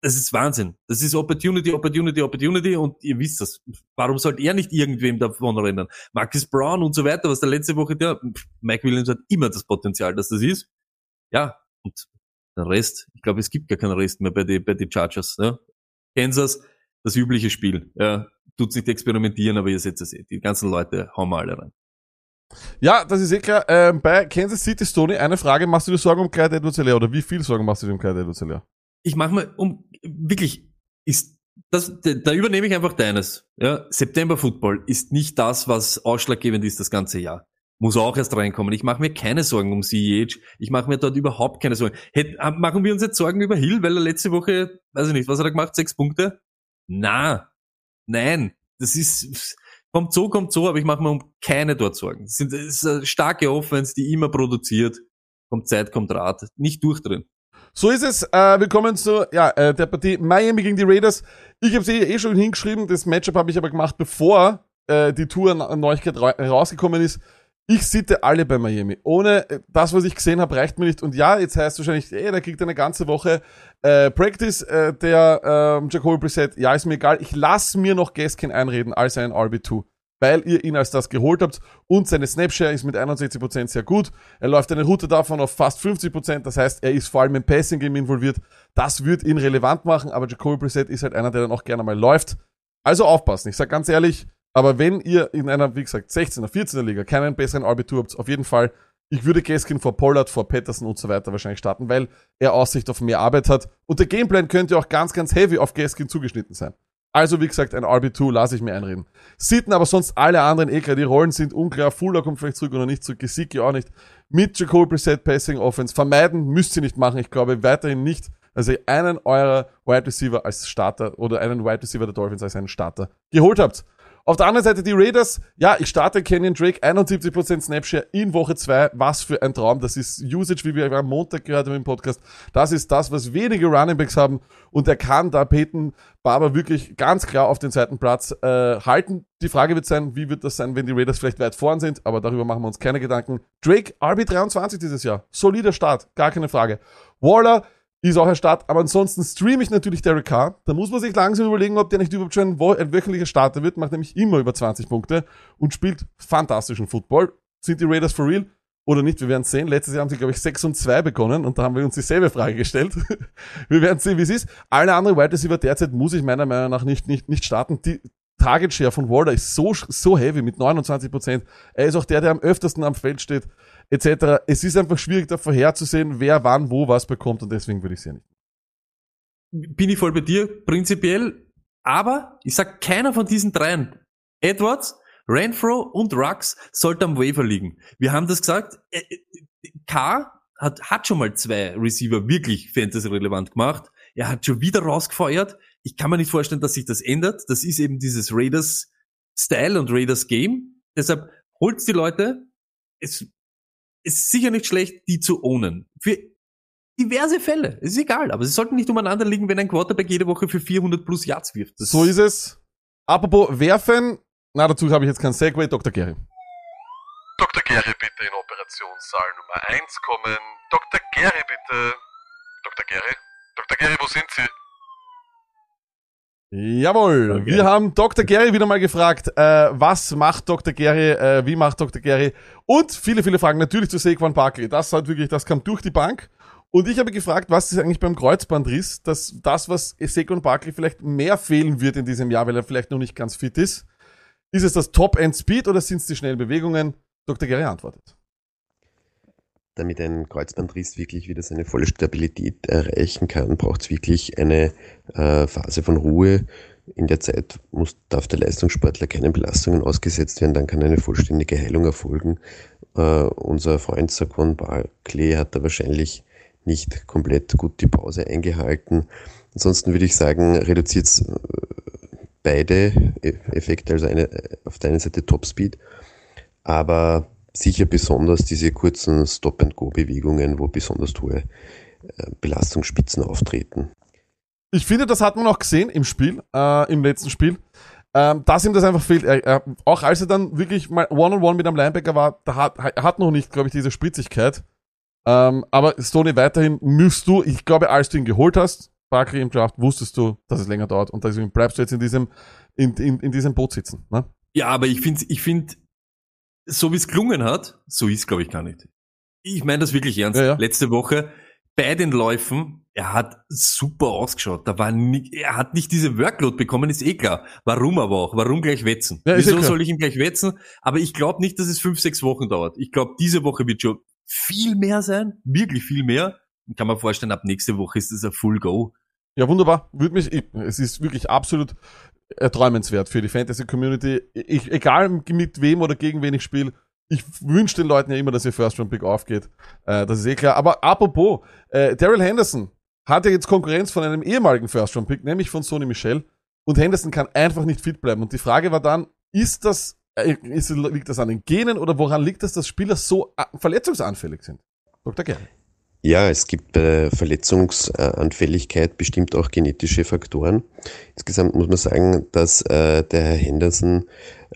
das ist Wahnsinn. Das ist Opportunity, Opportunity, Opportunity und ihr wisst das. Warum sollte er nicht irgendwem davon rennen? Marcus Brown und so weiter, was der letzte Woche der, Mike Williams hat immer das Potenzial, dass das ist. Ja, und der Rest, ich glaube, es gibt gar keinen Rest mehr bei den bei die Chargers. Ja. Kansas, das übliche Spiel. Ja, tut's nicht experimentieren, aber ihr seht es eh. Die ganzen Leute hauen wir alle rein. ja, das ist eh klar. Ähm, bei Kansas City, Stoney, eine Frage. Machst du dir Sorgen um Clyde edwards oder wie viel Sorgen machst du dir um Clyde edwards Ich mache mir um wirklich ist das da da übernehme ich einfach deines. Ja, September Football ist nicht das, was ausschlaggebend ist das ganze Jahr. Muss auch erst reinkommen. Ich mache mir keine Sorgen um CEH. Ich mache mir dort überhaupt keine Sorgen. Hätt, ah, machen wir uns jetzt Sorgen über Hill, weil er letzte Woche, weiß ich nicht, was hat er gemacht? Sechs Punkte? Na, nein. Das ist kommt so, kommt so, aber ich mache mir um keine dort Sorgen. Es ist eine starke Offense, die immer produziert. Kommt Zeit, kommt Rat. Nicht durchdrehen. So ist es. Äh, willkommen zu ja, äh, der Partie Miami gegen die Raiders. Ich habe sie eh schon hingeschrieben. Das Matchup habe ich aber gemacht, bevor äh, die Tour-Neuigkeit ra rausgekommen ist. Ich sitte alle bei Miami. Ohne äh, das, was ich gesehen habe, reicht mir nicht. Und ja, jetzt heißt wahrscheinlich, ey, der kriegt eine ganze Woche äh, Practice, äh, der ähm, Jacoby Brissett. Ja, ist mir egal. Ich lass mir noch Gaskin einreden als einen RB2. Weil ihr ihn als das geholt habt und seine Snapshare ist mit 61% sehr gut. Er läuft eine Route davon auf fast 50%, das heißt, er ist vor allem im Passing Game involviert. Das wird ihn relevant machen, aber Jacoby Brissett ist halt einer, der dann auch gerne mal läuft. Also aufpassen. Ich sag ganz ehrlich, aber wenn ihr in einer, wie gesagt, 16er, 14er Liga keinen besseren RB2 habt, auf jeden Fall, ich würde Gaskin vor Pollard, vor Patterson und so weiter wahrscheinlich starten, weil er Aussicht auf mehr Arbeit hat. Und der Gameplan könnte auch ganz, ganz heavy auf Gaskin zugeschnitten sein. Also, wie gesagt, ein RB2 lasse ich mir einreden. Sitten aber sonst alle anderen eh klar. Die Rollen sind unklar. Fuller kommt vielleicht zurück oder nicht zurück. Gesicki auch nicht. Mit Jacoby Preset Passing Offense. Vermeiden müsst ihr nicht machen. Ich glaube weiterhin nicht, dass ihr einen eurer Wide Receiver als Starter oder einen Wide Receiver der Dolphins als einen Starter geholt habt. Auf der anderen Seite die Raiders. Ja, ich starte Kenyon Drake. 71% Snapshare in Woche 2. Was für ein Traum. Das ist Usage, wie wir am Montag gehört haben im Podcast. Das ist das, was wenige Running Backs haben. Und er kann da Peyton Barber wirklich ganz klar auf den zweiten Platz äh, halten. Die Frage wird sein, wie wird das sein, wenn die Raiders vielleicht weit vorn sind, aber darüber machen wir uns keine Gedanken. Drake, RB23 dieses Jahr. Solider Start, gar keine Frage. Waller, ist auch ein Start. Aber ansonsten streame ich natürlich Derek Carr. Da muss man sich langsam überlegen, ob der nicht überhaupt schon ein, wöchentlicher Starter wird. Macht nämlich immer über 20 Punkte und spielt fantastischen Football. Sind die Raiders for real? Oder nicht? Wir werden sehen. Letztes Jahr haben sie, glaube ich, 6 und 2 begonnen und da haben wir uns dieselbe Frage gestellt. wir werden sehen, wie es ist. Alle anderen Wide Receiver derzeit muss ich meiner Meinung nach nicht, nicht, nicht starten. Die Target Share von Waller ist so, so heavy mit 29%. Er ist auch der, der am öftersten am Feld steht, etc. Es ist einfach schwierig, da vorherzusehen, wer wann wo was bekommt und deswegen würde ich es ja nicht. bin ich voll bei dir, prinzipiell. Aber ich sag, keiner von diesen dreien, Edwards, Renfro und Rux, sollte am Waiver liegen. Wir haben das gesagt, äh, äh, K hat, hat schon mal zwei Receiver wirklich fantasy-relevant gemacht. Er hat schon wieder rausgefeuert. Ich kann mir nicht vorstellen, dass sich das ändert. Das ist eben dieses Raiders-Style und Raiders-Game. Deshalb holt's die Leute. Es ist sicher nicht schlecht, die zu ownen. Für diverse Fälle. Es ist egal, aber sie sollten nicht umeinander liegen, wenn ein Quarterback jede Woche für 400 plus Yards wirft. Das So ist es. Apropos werfen, na dazu habe ich jetzt kein Segway, Dr. Gary. Dr. Gary bitte in Operationssaal Nummer 1 kommen. Dr. Gary bitte. Dr. Gary? Dr. Gary, wo sind Sie? Jawohl, Okay. wir haben Dr. Gary wieder mal gefragt, äh, was macht Dr. Gary, äh, wie macht Dr. Gary und viele, viele Fragen natürlich zu Saquon Barkley. Das hat wirklich, das kam durch die Bank. Und ich habe gefragt, was ist eigentlich beim Kreuzbandriss, dass das, was Saquon Barkley vielleicht mehr fehlen wird in diesem Jahr, weil er vielleicht noch nicht ganz fit ist. Ist es das Top-End-Speed oder sind es die schnellen Bewegungen? Dr. Gary antwortet. Damit ein Kreuzbandriss wirklich wieder seine volle Stabilität erreichen kann, braucht es wirklich eine äh, Phase von Ruhe. In der Zeit muss, darf der Leistungssportler keinen Belastungen ausgesetzt werden, dann kann eine vollständige Heilung erfolgen. Äh, unser Freund Saquon Barkley hat da wahrscheinlich nicht komplett gut die Pause eingehalten. Ansonsten würde ich sagen, reduziert beide E- Effekte, also eine, auf der einen Seite Topspeed, aber sicher besonders diese kurzen Stop-and-Go-Bewegungen, wo besonders hohe äh, Belastungsspitzen auftreten. Ich finde, das hat man auch gesehen im Spiel, äh, im letzten Spiel, ähm, dass ihm das einfach fehlt. Er, er, auch als er dann wirklich mal One-on-One mit einem Linebacker war, da hat, er hat noch nicht, glaube ich, diese Spritzigkeit. Ähm, aber Stoney weiterhin müsst du, ich glaube, als du ihn geholt hast, Barkley im Draft, wusstest du, dass es länger dauert und deswegen bleibst du jetzt in diesem, in, in, in diesem Boot sitzen. Ne? Ja, aber ich finde, ich find, so wie es gelungen hat, so ist glaube ich gar nicht. Ich meine das wirklich ernst. Ja, ja. Letzte Woche bei den Läufen, er hat super ausgeschaut. Da war nicht, er hat nicht diese Workload bekommen, ist eh klar. Warum aber auch? Warum gleich wetzen? Ja, eh Wieso klar. soll ich ihn gleich wetzen? Aber ich glaube nicht, dass es fünf, sechs Wochen dauert. Ich glaube, diese Woche wird schon viel mehr sein, wirklich viel mehr. Und kann man vorstellen, ab nächste Woche ist es ein Full Go. Ja, wunderbar. Würde mich, ich, es ist wirklich absolut erträumenswert für die Fantasy-Community. Ich, egal mit wem oder gegen wen ich spiele, ich wünsche den Leuten ja immer, dass ihr First Round Pick aufgeht. Äh, das ist eh klar. Aber apropos, äh, Daryl Henderson hat ja jetzt Konkurrenz von einem ehemaligen First Round Pick, nämlich von Sony Michel. Und Henderson kann einfach nicht fit bleiben. Und die Frage war dann, ist das, äh, ist, liegt das an den Genen oder woran liegt das, dass Spieler so verletzungsanfällig sind? Dr. Gary. Ja, es gibt bei der Verletzungsanfälligkeit bestimmt auch genetische Faktoren. Insgesamt muss man sagen, dass äh, der Herr Henderson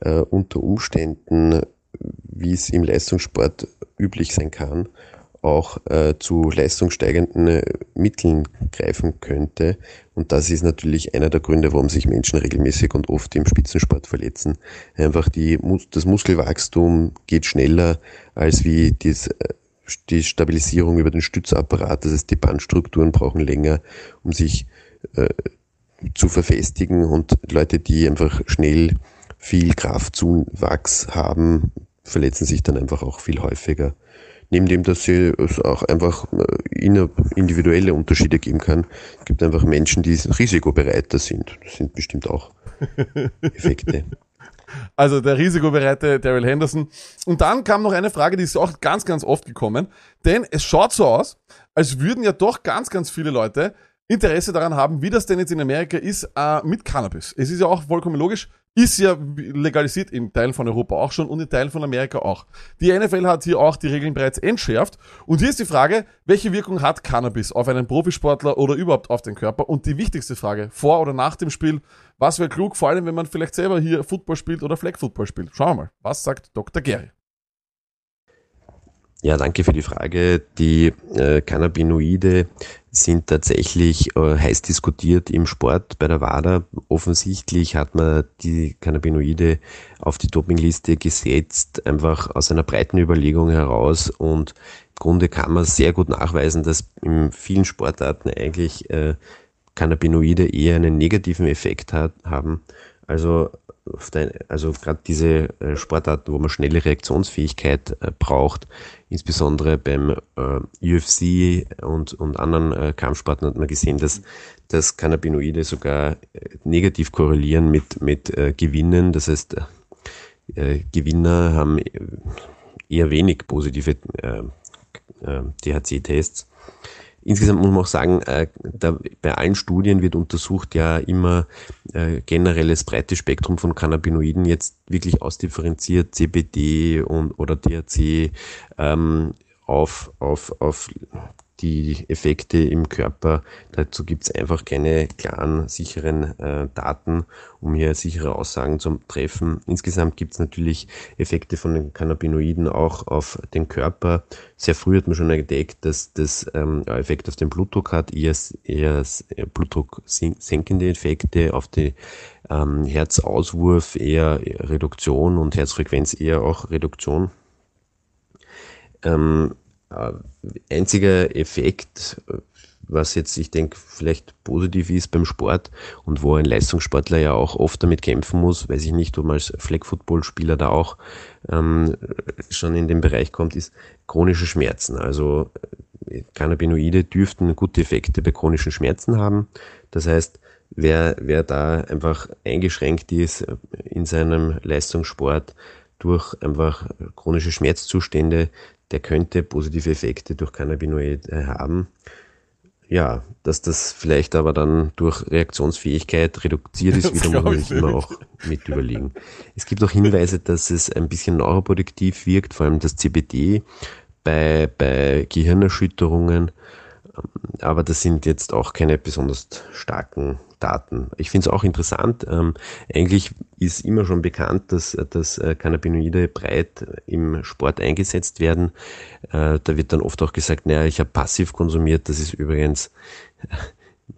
äh, unter Umständen, wie es im Leistungssport üblich sein kann, auch äh, zu leistungssteigenden äh, Mitteln greifen könnte. Und das ist natürlich einer der Gründe, warum sich Menschen regelmäßig und oft im Spitzensport verletzen. Einfach die, das Muskelwachstum geht schneller als wie das, äh, die Stabilisierung über den Stützapparat. Das heißt, die Bandstrukturen brauchen länger, um sich äh, zu verfestigen. Und Leute, die einfach schnell viel Kraftzuwachs haben, verletzen sich dann einfach auch viel häufiger. Neben dem, dass sie es auch einfach äh, individuelle Unterschiede geben kann, es gibt einfach Menschen, die risikobereiter sind. Das sind bestimmt auch Effekte. Also der risikobereite Daryl Henderson. Und dann kam noch eine Frage, die ist auch ganz, ganz oft gekommen. Denn es schaut so aus, als würden ja doch ganz, ganz viele Leute Interesse daran haben, wie das denn jetzt in Amerika ist äh, mit Cannabis. Es ist ja auch vollkommen logisch, ist ja legalisiert in Teilen von Europa auch schon und in Teilen von Amerika auch. Die NFL hat hier auch die Regeln bereits entschärft. Und hier ist die Frage, welche Wirkung hat Cannabis auf einen Profisportler oder überhaupt auf den Körper? Und die wichtigste Frage, vor oder nach dem Spiel, was wäre klug, vor allem wenn man vielleicht selber hier Football spielt oder Flag Football spielt? Schauen wir mal, was sagt Dr. Gary? Ja, danke für die Frage. Die äh, Cannabinoide sind tatsächlich äh, heiß diskutiert im Sport bei der WADA. Offensichtlich hat man die Cannabinoide auf die Dopingliste gesetzt, einfach aus einer breiten Überlegung heraus und im Grunde kann man sehr gut nachweisen, dass in vielen Sportarten eigentlich äh, Cannabinoide eher einen negativen Effekt hat, haben. Also, also gerade diese äh, Sportarten, wo man schnelle Reaktionsfähigkeit äh, braucht, insbesondere beim äh, UFC und, und anderen Kampfsporten hat man gesehen, dass, dass Cannabinoide sogar negativ korrelieren mit, mit Gewinnen. Das heißt, Gewinner haben eher wenig positive THC-Tests. Insgesamt muss man auch sagen, äh, da, bei allen Studien wird untersucht ja immer äh, generelles breites Spektrum von Cannabinoiden, jetzt wirklich ausdifferenziert CBD und oder THC ähm, auf, auf, auf die Effekte im Körper. Dazu gibt es einfach keine klaren, sicheren äh, Daten, um hier sichere Aussagen zu treffen. Insgesamt gibt es natürlich Effekte von den Cannabinoiden auch auf den Körper. Sehr früh hat man schon entdeckt, dass das ähm, Effekt auf den Blutdruck hat, eher, eher äh, Blutdruck senkende Effekte, auf die ähm, Herzauswurf eher Reduktion und Herzfrequenz eher auch Reduktion. Ähm, äh, einziger Effekt, was jetzt, ich denke, vielleicht positiv ist beim Sport und wo ein Leistungssportler ja auch oft damit kämpfen muss, weiß ich nicht, ob man als Flag-Football-Spieler da auch ähm, schon in den Bereich kommt, ist chronische Schmerzen. Also äh, Cannabinoide dürften gute Effekte bei chronischen Schmerzen haben. Das heißt, wer, wer da einfach eingeschränkt ist in seinem Leistungssport durch einfach chronische Schmerzzustände, der könnte positive Effekte durch Cannabinoide haben. Ja, dass das vielleicht aber dann durch Reaktionsfähigkeit reduziert ist, Das wieder muss ich sich immer auch mit überlegen. Es gibt auch Hinweise, dass es ein bisschen neuroproduktiv wirkt, vor allem das CBD bei, bei Gehirnerschütterungen. Aber das sind jetzt auch keine besonders starken Daten. Ich finde es auch interessant. Ähm, eigentlich ist immer schon bekannt, dass, dass äh, Cannabinoide breit im Sport eingesetzt werden. Äh, da wird dann oft auch gesagt, naja, ich habe passiv konsumiert. Das ist übrigens äh,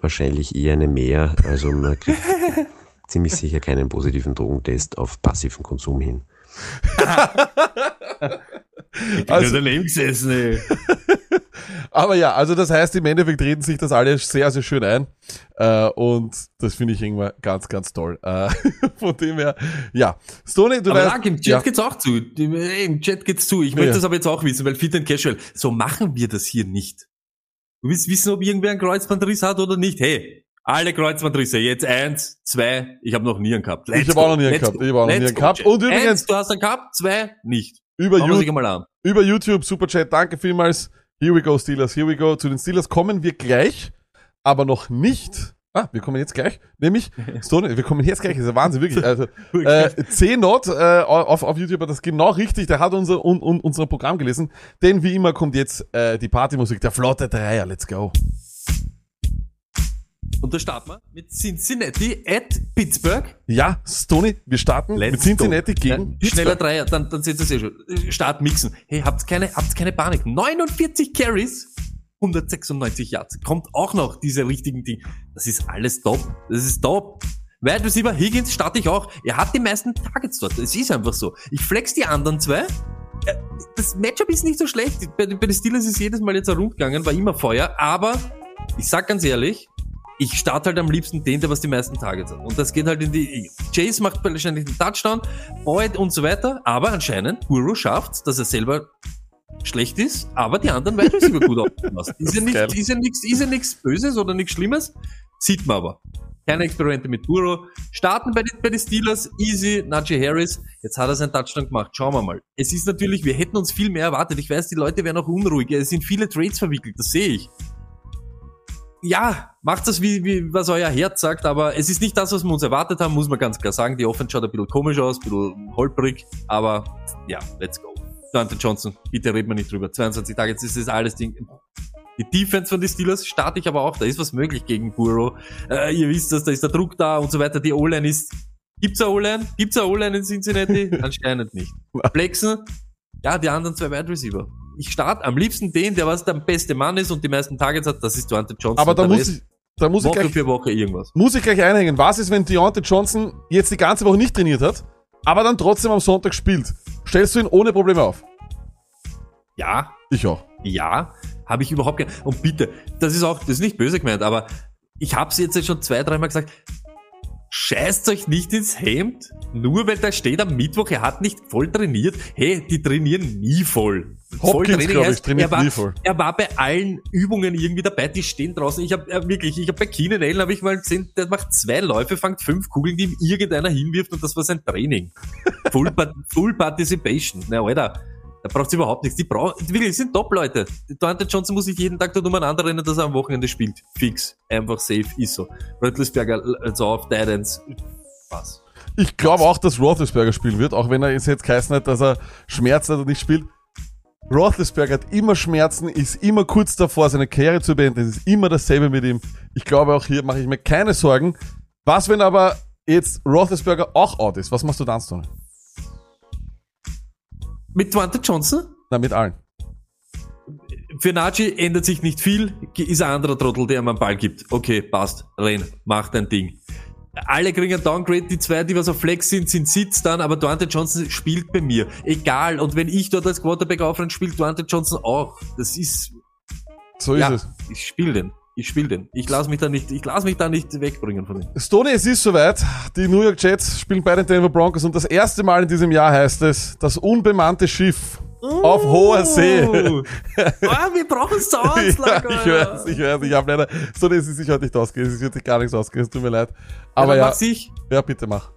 wahrscheinlich eher eine Mehr. Also man kriegt ziemlich sicher keinen positiven Drogentest auf passiven Konsum hin. Ich Also- bin daneben gesessen, ey. Aber ja, also das heißt, im Endeffekt reden sich das alle sehr, sehr schön ein. Äh, und das finde ich irgendwann ganz, ganz toll. Äh, von dem her, ja. Stoney, du Aber weißt. Marc, im Chat ja, geht's auch zu. Ey, Im Chat geht's zu. Ich möchte Ja. das aber jetzt auch wissen, weil Fit and Casual, so machen wir das hier nicht. Du willst wissen, ob irgendwer einen Kreuzbandriss hat oder nicht. Hey, alle Kreuzbandrisse, jetzt eins, zwei, ich habe noch nie einen gehabt. Ich habe auch noch nie einen Let's gehabt. Ich habe auch noch nie Let's einen gehabt. Und übrigens- Eins, du hast einen gehabt, zwei, nicht. über, Schauen wir You sich einmal an. über YouTube, Superchat, danke vielmals. Here we go, Steelers, here we go. Zu den Steelers kommen wir gleich, aber noch nicht. Ah, wir kommen jetzt gleich. Nämlich, Stoney, wir kommen jetzt gleich. Das ist ja Wahnsinn, wirklich. Also, äh, C-Not äh, auf, auf YouTube hat das genau richtig. Der hat unser, un, un, unser Programm gelesen. Denn wie immer kommt jetzt äh, die Partymusik, der flotte Dreier. Let's go. Und da starten wir mit Cincinnati at Pittsburgh. Ja, Stoney, wir starten Let's mit Cincinnati go. gegen ja, Schneller. Dreier, dann, dann seht ihr es eh schon. Start mixen. Hey, habt keine, habt keine Panik. 49 Carries, 196 Yards. Kommt auch noch diese richtigen Dinge. Das ist alles top. Das ist top. Wide Receiver Higgins starte ich auch. Er hat die meisten Targets dort. Es ist einfach so. Ich flex die anderen zwei. Äh, Das Matchup ist nicht so schlecht. Bei, bei den Steelers ist jedes Mal jetzt ein Rund gegangen, war immer Feuer. Aber ich sag ganz ehrlich, ich starte halt am liebsten den, der was die meisten Targets hat. Und das geht halt in die. Chase macht wahrscheinlich den Touchdown, Boyd und so weiter. Aber anscheinend, Guru schafft, dass er selber schlecht ist, aber die anderen Wide Receiver gut aufpassen. Ist ja Geil. nicht, ist ja nichts, ist ja nichts Böses oder nichts Schlimmes. Sieht man aber. Keine Experimente mit Burrow. Starten bei den, bei den Steelers, easy, Najee Harris. Jetzt hat er seinen Touchdown gemacht. Schauen wir mal. Es ist natürlich, wir hätten uns viel mehr erwartet. Ich weiß, die Leute werden auch unruhig. Es sind viele Trades verwickelt, das sehe ich ja, macht das wie, wie was euer Herz sagt, aber es ist nicht das, was wir uns erwartet haben, muss man ganz klar sagen. Die Offense schaut ein bisschen komisch aus, ein bisschen holprig, aber ja, let's go. Dante Johnson, bitte reden wir nicht drüber. 22 Tage, jetzt ist das alles Ding. Die Defense von den Steelers starte ich aber auch, da ist was möglich gegen Burrow. Äh, ihr wisst das, da ist der Druck da und so weiter. Die O-Line ist, gibt's eine O-Line? Gibt's eine O-Line in Cincinnati? Anscheinend nicht. Flexen, ja, die anderen zwei Wide Receiver. Ich starte am liebsten den, der was der beste Mann ist und die meisten Targets hat, das ist Dante Johnson. Aber da muss ich, da muss ich Woche gleich, für Woche irgendwas. muss ich gleich einhängen. Was ist, wenn Deontay Johnson jetzt die ganze Woche nicht trainiert hat, aber dann trotzdem am Sonntag spielt? Stellst du ihn ohne Probleme auf? Ja, Ich auch. ja, habe ich überhaupt kein. Und bitte, das ist auch, das ist nicht böse gemeint, aber ich habe es jetzt schon zwei, dreimal gesagt. Scheißt euch nicht ins Hemd, nur weil da steht am Mittwoch, er hat nicht voll trainiert. Hey, die trainieren nie voll. Hopkins, ich, heißt, trainiert er war, nie voll. Er war bei allen Übungen irgendwie dabei, die stehen draußen. Ich habe äh, wirklich, ich habe bei Keenan Allen habe ich mal gesehen, der macht zwei Läufe, fängt fünf Kugeln, die ihm irgendeiner hinwirft und das war sein Training. Full, Full Participation. Na, Alter. Da braucht's überhaupt nichts. Die brauchen, wirklich, sind Top-Leute. Dante Johnson muss sich jeden Tag dort umeinander rennen, dass er am Wochenende spielt. Fix. Einfach safe. Ist so. Röttlisberger, also auf Titans. Was? Ich glaube auch, dass Roethlisberger spielen wird, auch wenn er es jetzt geheißen hat, dass er Schmerzen hat und nicht spielt. Roethlisberger hat immer Schmerzen, ist immer kurz davor, seine Karriere zu beenden. Es ist immer dasselbe mit ihm. Ich glaube, auch hier mache ich mir keine Sorgen. Was, wenn aber jetzt Roethlisberger auch out ist? Was machst du dann, Stone? Mit Dante Johnson? Na, mit allen. Für Nachi ändert sich nicht viel, ist ein anderer Trottel, der ihm einen Ball gibt. Okay, passt, renn, mach dein Ding. Alle kriegen ein Downgrade, die zwei, die was auf Flex sind, sind Sitz dann, aber Dante Johnson spielt bei mir. Egal, und wenn ich dort als Quarterback aufrenne, spielt Dante Johnson auch. Das ist, So ist ja, es. ich spiel den. Ich spiel den. Ich lass mich da nicht, ich lass mich da nicht wegbringen von dem. Stoney, es ist soweit. Die New York Jets spielen bei den Denver Broncos und das erste Mal in diesem Jahr heißt es, das unbemannte Schiff auf hoher See. Oh. wir brauchen Sounds, ja, ich weiß, ich weiß, ich habe leider, Stoney, es ist sich heute nicht ausgegangen, es ist wirklich gar nichts ausgegangen, es tut mir leid. Aber ja, Mach ich. ja, bitte mach.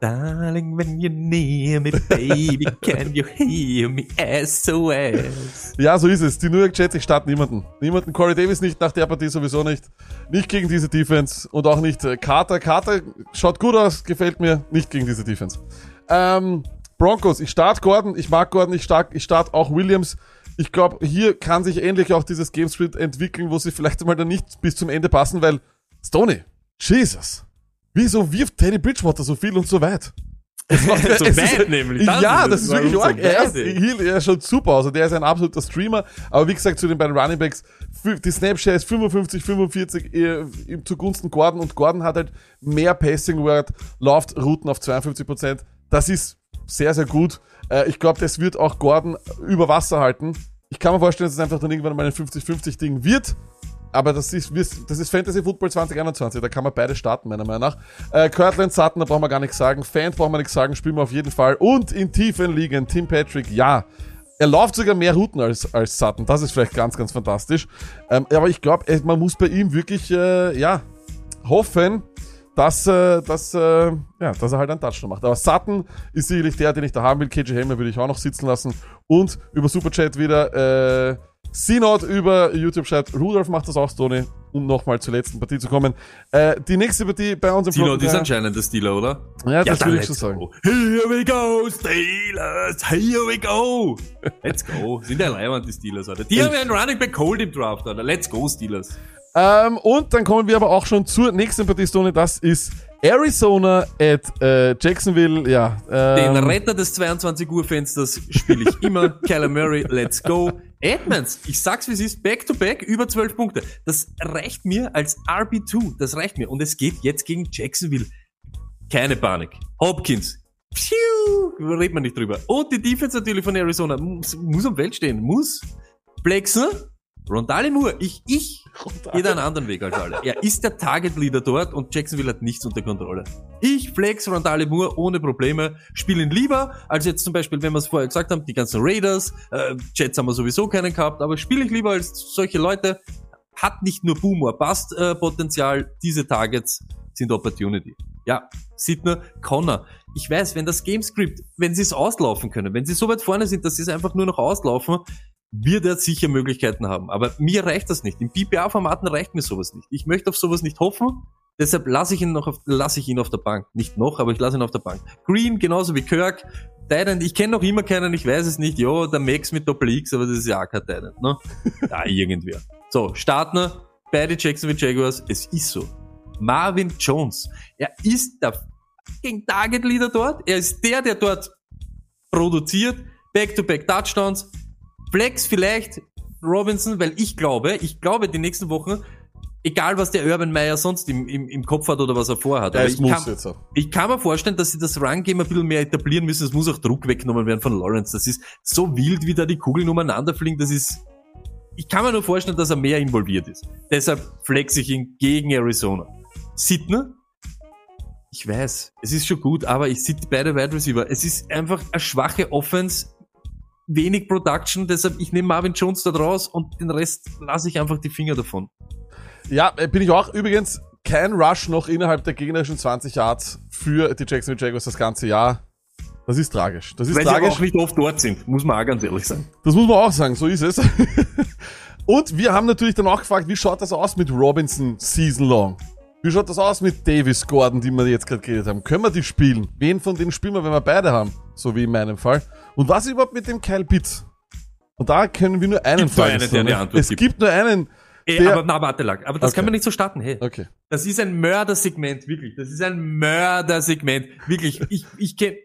Darling, when you're near me, baby, can you hear me? SOS. Ja, so ist es. Die New York Jets, ich starte niemanden. Niemanden. Corey Davis nicht, nach der Partie sowieso nicht. Nicht gegen diese Defense und auch nicht äh, Carter. Carter schaut gut aus, gefällt mir. Nicht gegen diese Defense. Ähm, Broncos, ich starte Gordon, ich mag Gordon, ich starte ich start auch Williams. Ich glaube, hier kann sich ähnlich auch dieses Game Street entwickeln, wo sie vielleicht mal dann nicht bis zum Ende passen, weil Stoney, Jesus, wieso wirft Teddy Bridgewater so viel und so weit? Es macht- So es weit ist- nämlich, das Ja, das es, ist wirklich arg. so Er, ist, er schaut super aus. Also der ist ein absoluter Streamer. Aber wie gesagt, zu den beiden Running Backs, die Snapshare ist 55, 45 äh, ihm zugunsten Gordon und Gordon hat halt mehr Passing Word, läuft Routen auf 52 Prozent. Das ist sehr, sehr gut. Äh, ich glaube, das wird auch Gordon über Wasser halten. Ich kann mir vorstellen, dass es einfach dann irgendwann mal ein 50-50-Ding wird. Aber das ist, das ist Fantasy Football 2021, da kann man beide starten, meiner Meinung nach. Äh, Kirtland Sutton, da brauchen wir gar nichts sagen. Fan brauchen wir nichts sagen, spielen wir auf jeden Fall. Und in tiefen Ligen, Tim Patrick, ja. Er läuft sogar mehr Routen als, als Sutton. Das ist vielleicht ganz, ganz fantastisch. Ähm, aber ich glaube, man muss bei ihm wirklich, äh, ja, hoffen, dass, äh, dass, äh, ja, dass er halt einen Touchdown macht. Aber Sutton ist sicherlich der, den ich da haben will. KJ Hamler würde ich auch noch sitzen lassen. Und über Superchat wieder, äh, Synod über YouTube schreibt, Rudolf macht das auch, Tony, um nochmal zur letzten Partie zu kommen. Äh, die nächste Partie bei uns im die ist anscheinend der Stealer, oder? Ja, das dann würde ich so let's sagen. go. Here we go, Steelers! Here we go! Let's go. Sind ja Leihwand, die Steelers, Alter. Die haben ja einen Running Back Cold im Draft, Alter. Let's go, Steelers. Ähm, und dann kommen wir aber auch schon zur nächsten Partie, Tony. Das ist Arizona at äh, Jacksonville. Ja, Den ähm, Retter des 22 Uhr Fensters spiele ich immer. Kyler Murray, let's go. Edmonds, ich sag's wie es ist, back to back, über 12 Punkte. Das reicht mir als RB2, das reicht mir. Und es geht jetzt gegen Jacksonville. Keine Panik. Hopkins. Pfiuh, redet man nicht drüber. Und die Defense natürlich von Arizona. Muss, muss am Feld stehen. Muss. Flexen. Rondale Moore. Ich, ich geht einen anderen Weg als alle. Er ist der Target Leader dort und Jacksonville hat nichts unter Kontrolle. Ich flex Rondale Moore ohne Probleme, spiele ihn lieber, als jetzt zum Beispiel, wenn wir es vorher gesagt haben, die ganzen Raiders, äh, Jets haben wir sowieso keinen gehabt, aber spiele ich lieber als solche Leute, hat nicht nur Boom or Bust äh, Potenzial, diese Targets sind Opportunity. Ja, Sidner, Connor. Ich weiß, wenn das Gamescript, wenn sie es auslaufen können, wenn sie so weit vorne sind, dass sie es einfach nur noch auslaufen, wird er sicher Möglichkeiten haben. Aber mir reicht das nicht. In PPA-Formaten reicht mir sowas nicht. Ich möchte auf sowas nicht hoffen. Deshalb lasse ich ihn noch auf, lasse ich ihn auf der Bank. Nicht noch, aber ich lasse ihn auf der Bank. Green, genauso wie Kirk. Titan, ich kenne noch immer keinen, ich weiß es nicht. Ja, der Max mit Doppel X, aber das ist ja auch kein Titan, ne? Ja, irgendwer. So, Startner, beide Jacksonville Jaguars, es ist so. Marvin Jones, er ist der fucking Target Leader dort. Er ist der, der dort produziert. Back-to-back Touchdowns. Flex vielleicht Robinson, weil ich glaube, ich glaube, die nächsten Wochen, egal was der Urban Meyer sonst im, im, im Kopf hat oder was er vorhat, aber ich muss kann, jetzt so. ich kann mir vorstellen, dass sie das Run-Game ein bisschen mehr etablieren müssen. Es muss auch Druck weggenommen werden von Lawrence. Das ist so wild, wie da die Kugeln umeinander fliegen. Das ist, ich kann mir nur vorstellen, dass er mehr involviert ist. Deshalb flex ich ihn gegen Arizona. Sidner? Ich weiß, es ist schon gut, aber ich sit beide Wide Receiver. Es ist einfach eine schwache Offense, wenig Production, deshalb ich nehme Marvin Jones da raus und den Rest lasse ich einfach die Finger davon. Ja, äh, bin ich auch. Übrigens, kein Rush noch innerhalb der gegnerischen 20 Yards für die Jacksonville Jaguars das ganze Jahr. Das ist tragisch. Das ist Weil sie tragisch. auch nicht oft dort sind, muss man auch ganz ehrlich sagen. Das muss man auch sagen, so ist es. Und wir haben natürlich dann auch gefragt, wie schaut das aus mit Robinson Season Long? Wie schaut das aus mit Davis Gordon, die wir jetzt gerade geredet haben? Können wir die spielen? Wen von denen spielen wir, wenn wir beide haben? So wie in meinem Fall. Und was ist überhaupt mit dem Kyle Pitts? Und da können wir nur einen Gibt nur fragen. einen, der eine Antwort Es gibt. gibt nur einen. Ey, Der- aber na, warte lang. Aber das Okay. kann man nicht so starten, hey. Okay. Das ist ein Mördersegment, wirklich. Das ist ein Mördersegment. Wirklich. Ich, ich kenn,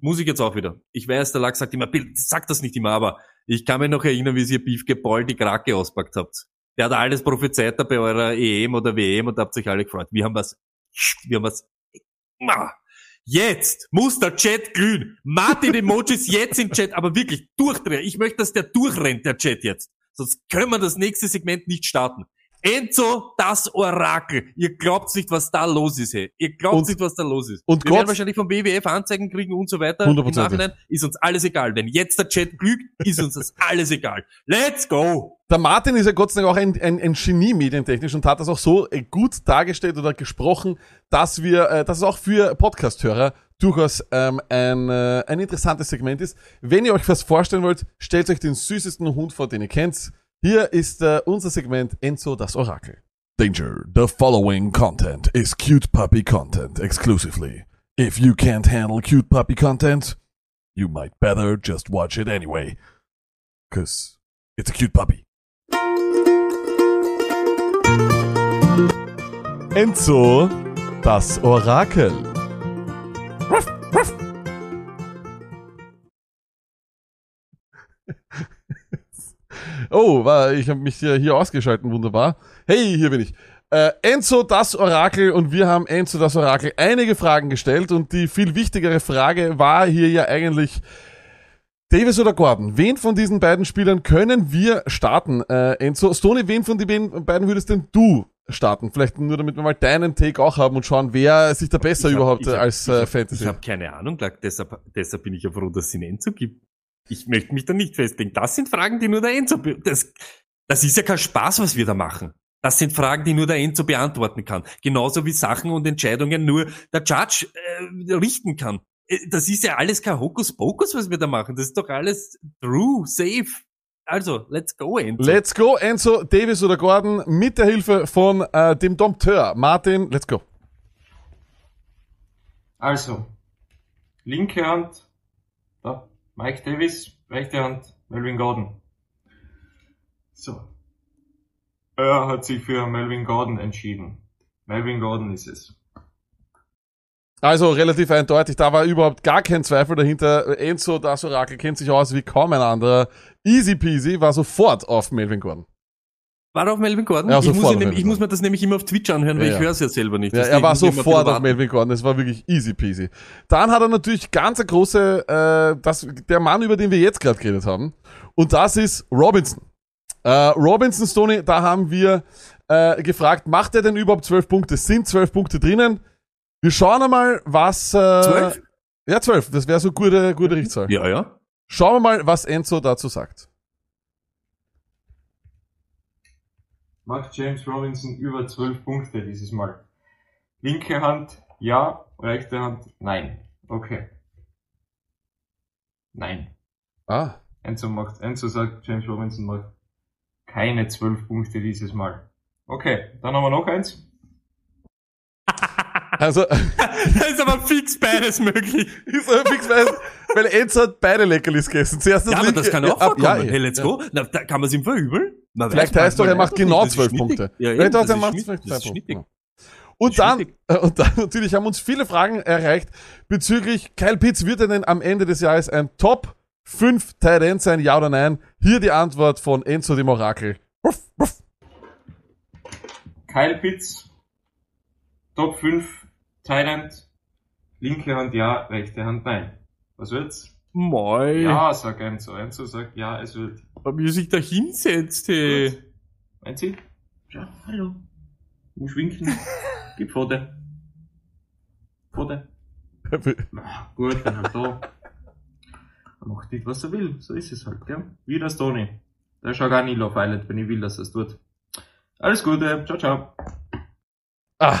muss ich jetzt auch wieder. Ich weiß, der Lack sagt immer, Bill, sag das nicht immer, aber ich kann mich noch erinnern, wie ihr Beefke Paul die Krake auspackt habt. Der hat alles prophezeit da bei eurer EM oder WM und habt euch alle gefreut. Wir haben was, wir haben was. Jetzt muss der Chat glühen. Martin Emojis jetzt im Chat, aber wirklich durchdrehen. Ich möchte, dass der durchrennt, der Chat jetzt. Sonst können wir das nächste Segment nicht starten. Enzo, das Orakel. Ihr glaubt nicht, was da los ist, hey. Ihr glaubt Und- nicht, was da los ist. und Wir Gott- werden wahrscheinlich vom WWF Anzeigen kriegen und so weiter. Im Hundertprozentig. Nachhinein ist uns alles egal. Wenn jetzt der Chat glüht, ist uns das alles egal. Let's go! Der Martin ist ja Gott sei Dank auch ein, ein, ein Genie medientechnisch und hat das auch so äh, gut dargestellt oder gesprochen, dass wir, äh, dass es auch für Podcast-Hörer durchaus ähm, ein, äh, ein interessantes Segment ist. Wenn ihr euch was vorstellen wollt, stellt euch den süßesten Hund vor, den ihr kennt. Hier ist äh, unser Segment Enzo das Orakel. Danger. The following content is cute puppy content exclusively. If you can't handle cute puppy content, you might better just watch it anyway. Cause it's a cute puppy. Enzo, das Orakel. Oh, ich habe mich hier, hier ausgeschalten, wunderbar. Hey, hier bin ich. Äh, Enzo, das Orakel und wir haben Enzo, das Orakel einige Fragen gestellt und die viel wichtigere Frage war hier ja eigentlich, Davis oder Gordon, wen von diesen beiden Spielern können wir starten? Äh, Enzo, Stoney, wen von den beiden würdest denn du starten? Vielleicht nur damit wir mal deinen Take auch haben und schauen, wer sich da besser hab- überhaupt hab- als ich äh, hab- Fantasy. Ich habe keine Ahnung, deshalb, deshalb bin ich ja froh, dass es den Enzo gibt. Ich möchte mich da nicht festlegen. Das sind Fragen, die nur der Enzo, das, das ist ja kein Spaß, was wir da machen. Das sind Fragen, die nur der Enzo beantworten kann. Genauso wie Sachen und Entscheidungen nur der Judge äh, richten kann. Äh, Das ist ja alles kein Hokuspokus, was wir da machen. Das ist doch alles true, safe. Also, let's go, Enzo. Let's go, Enzo, Davis oder Gordon, mit der Hilfe von äh, dem Dompteur. Martin, let's go. Also, linke Hand, da, Mike Davis, rechte Hand, Melvin Gordon. So. Er hat sich für Melvin Gordon entschieden. Melvin Gordon ist es. Also relativ eindeutig, da war überhaupt gar kein Zweifel dahinter. Enzo, das Orakel, kennt sich aus wie kaum ein anderer. Easy peasy, war sofort auf Melvin Gordon. War auf Melvin Gordon? Ja, ich, muss ihn, Melvin ich muss mir das nämlich immer auf Twitch anhören, weil Ja, ich ja. höre es ja selber nicht. Ja, er war ich sofort auf. Melvin Gordon, es war wirklich easy peasy. Dann hat er natürlich ganz eine große, äh, das, der Mann, über den wir jetzt gerade geredet haben. Und das ist Robinson. Äh, Robinson, Stoney, da haben wir äh, gefragt, macht er denn überhaupt zwölf Punkte? Sind zwölf Punkte drinnen? Wir schauen einmal, was... Äh, Zwölf? Ja, zwölf. Das wäre so gute, gute Richtzahl. Ja, ja. Schauen wir mal, was Enzo dazu sagt. Macht James Robinson über 12 Punkte dieses Mal. Linke Hand, ja, rechte Hand, nein. Okay. Nein. Ah. Enzo macht, Enzo sagt, James Robinson macht keine 12 Punkte dieses Mal. Okay, dann haben wir noch eins. Also, da ist aber fix beides möglich. ist er fix weiß, weil Enzo hat beide Leckerlis gegessen. Zuerst Ja, aber linke- das kann auch ab- vorkommen. ja, hey, let's ja. go. Na, da kann man es ihm verübeln. Man Vielleicht weiß heißt doch, er macht genau. Das zwölf. Punkte. Ja, Vielleicht eben, hat das er macht vielleicht das ist Punkte. Und dann, äh, und dann natürlich haben uns viele Fragen erreicht bezüglich Kyle Pitts. Wird er denn am Ende des Jahres ein Top fünf Tight Ends sein, ja oder nein? Hier die Antwort von Enzo dem Orakel. Ruff, ruff. Kyle Pitts, Top 5, Thailand, linke Hand ja, rechte Hand nein. Was wird's? Moi. Ja, sagt Enzo. Enzo sagt ja, es wird. Wie er sich da hinsetzt, hey. Gut. Meint sie? Ja, hallo. Muss winken. Gib Pfote. Pfote. Ah, gut, dann halt da. Er macht nicht, was er will. So ist es halt, gell? Wie das Tony. Der schaut gar nie Love Island, wenn ich will, dass er es tut. Alles Gute. Ciao, ciao. Ah,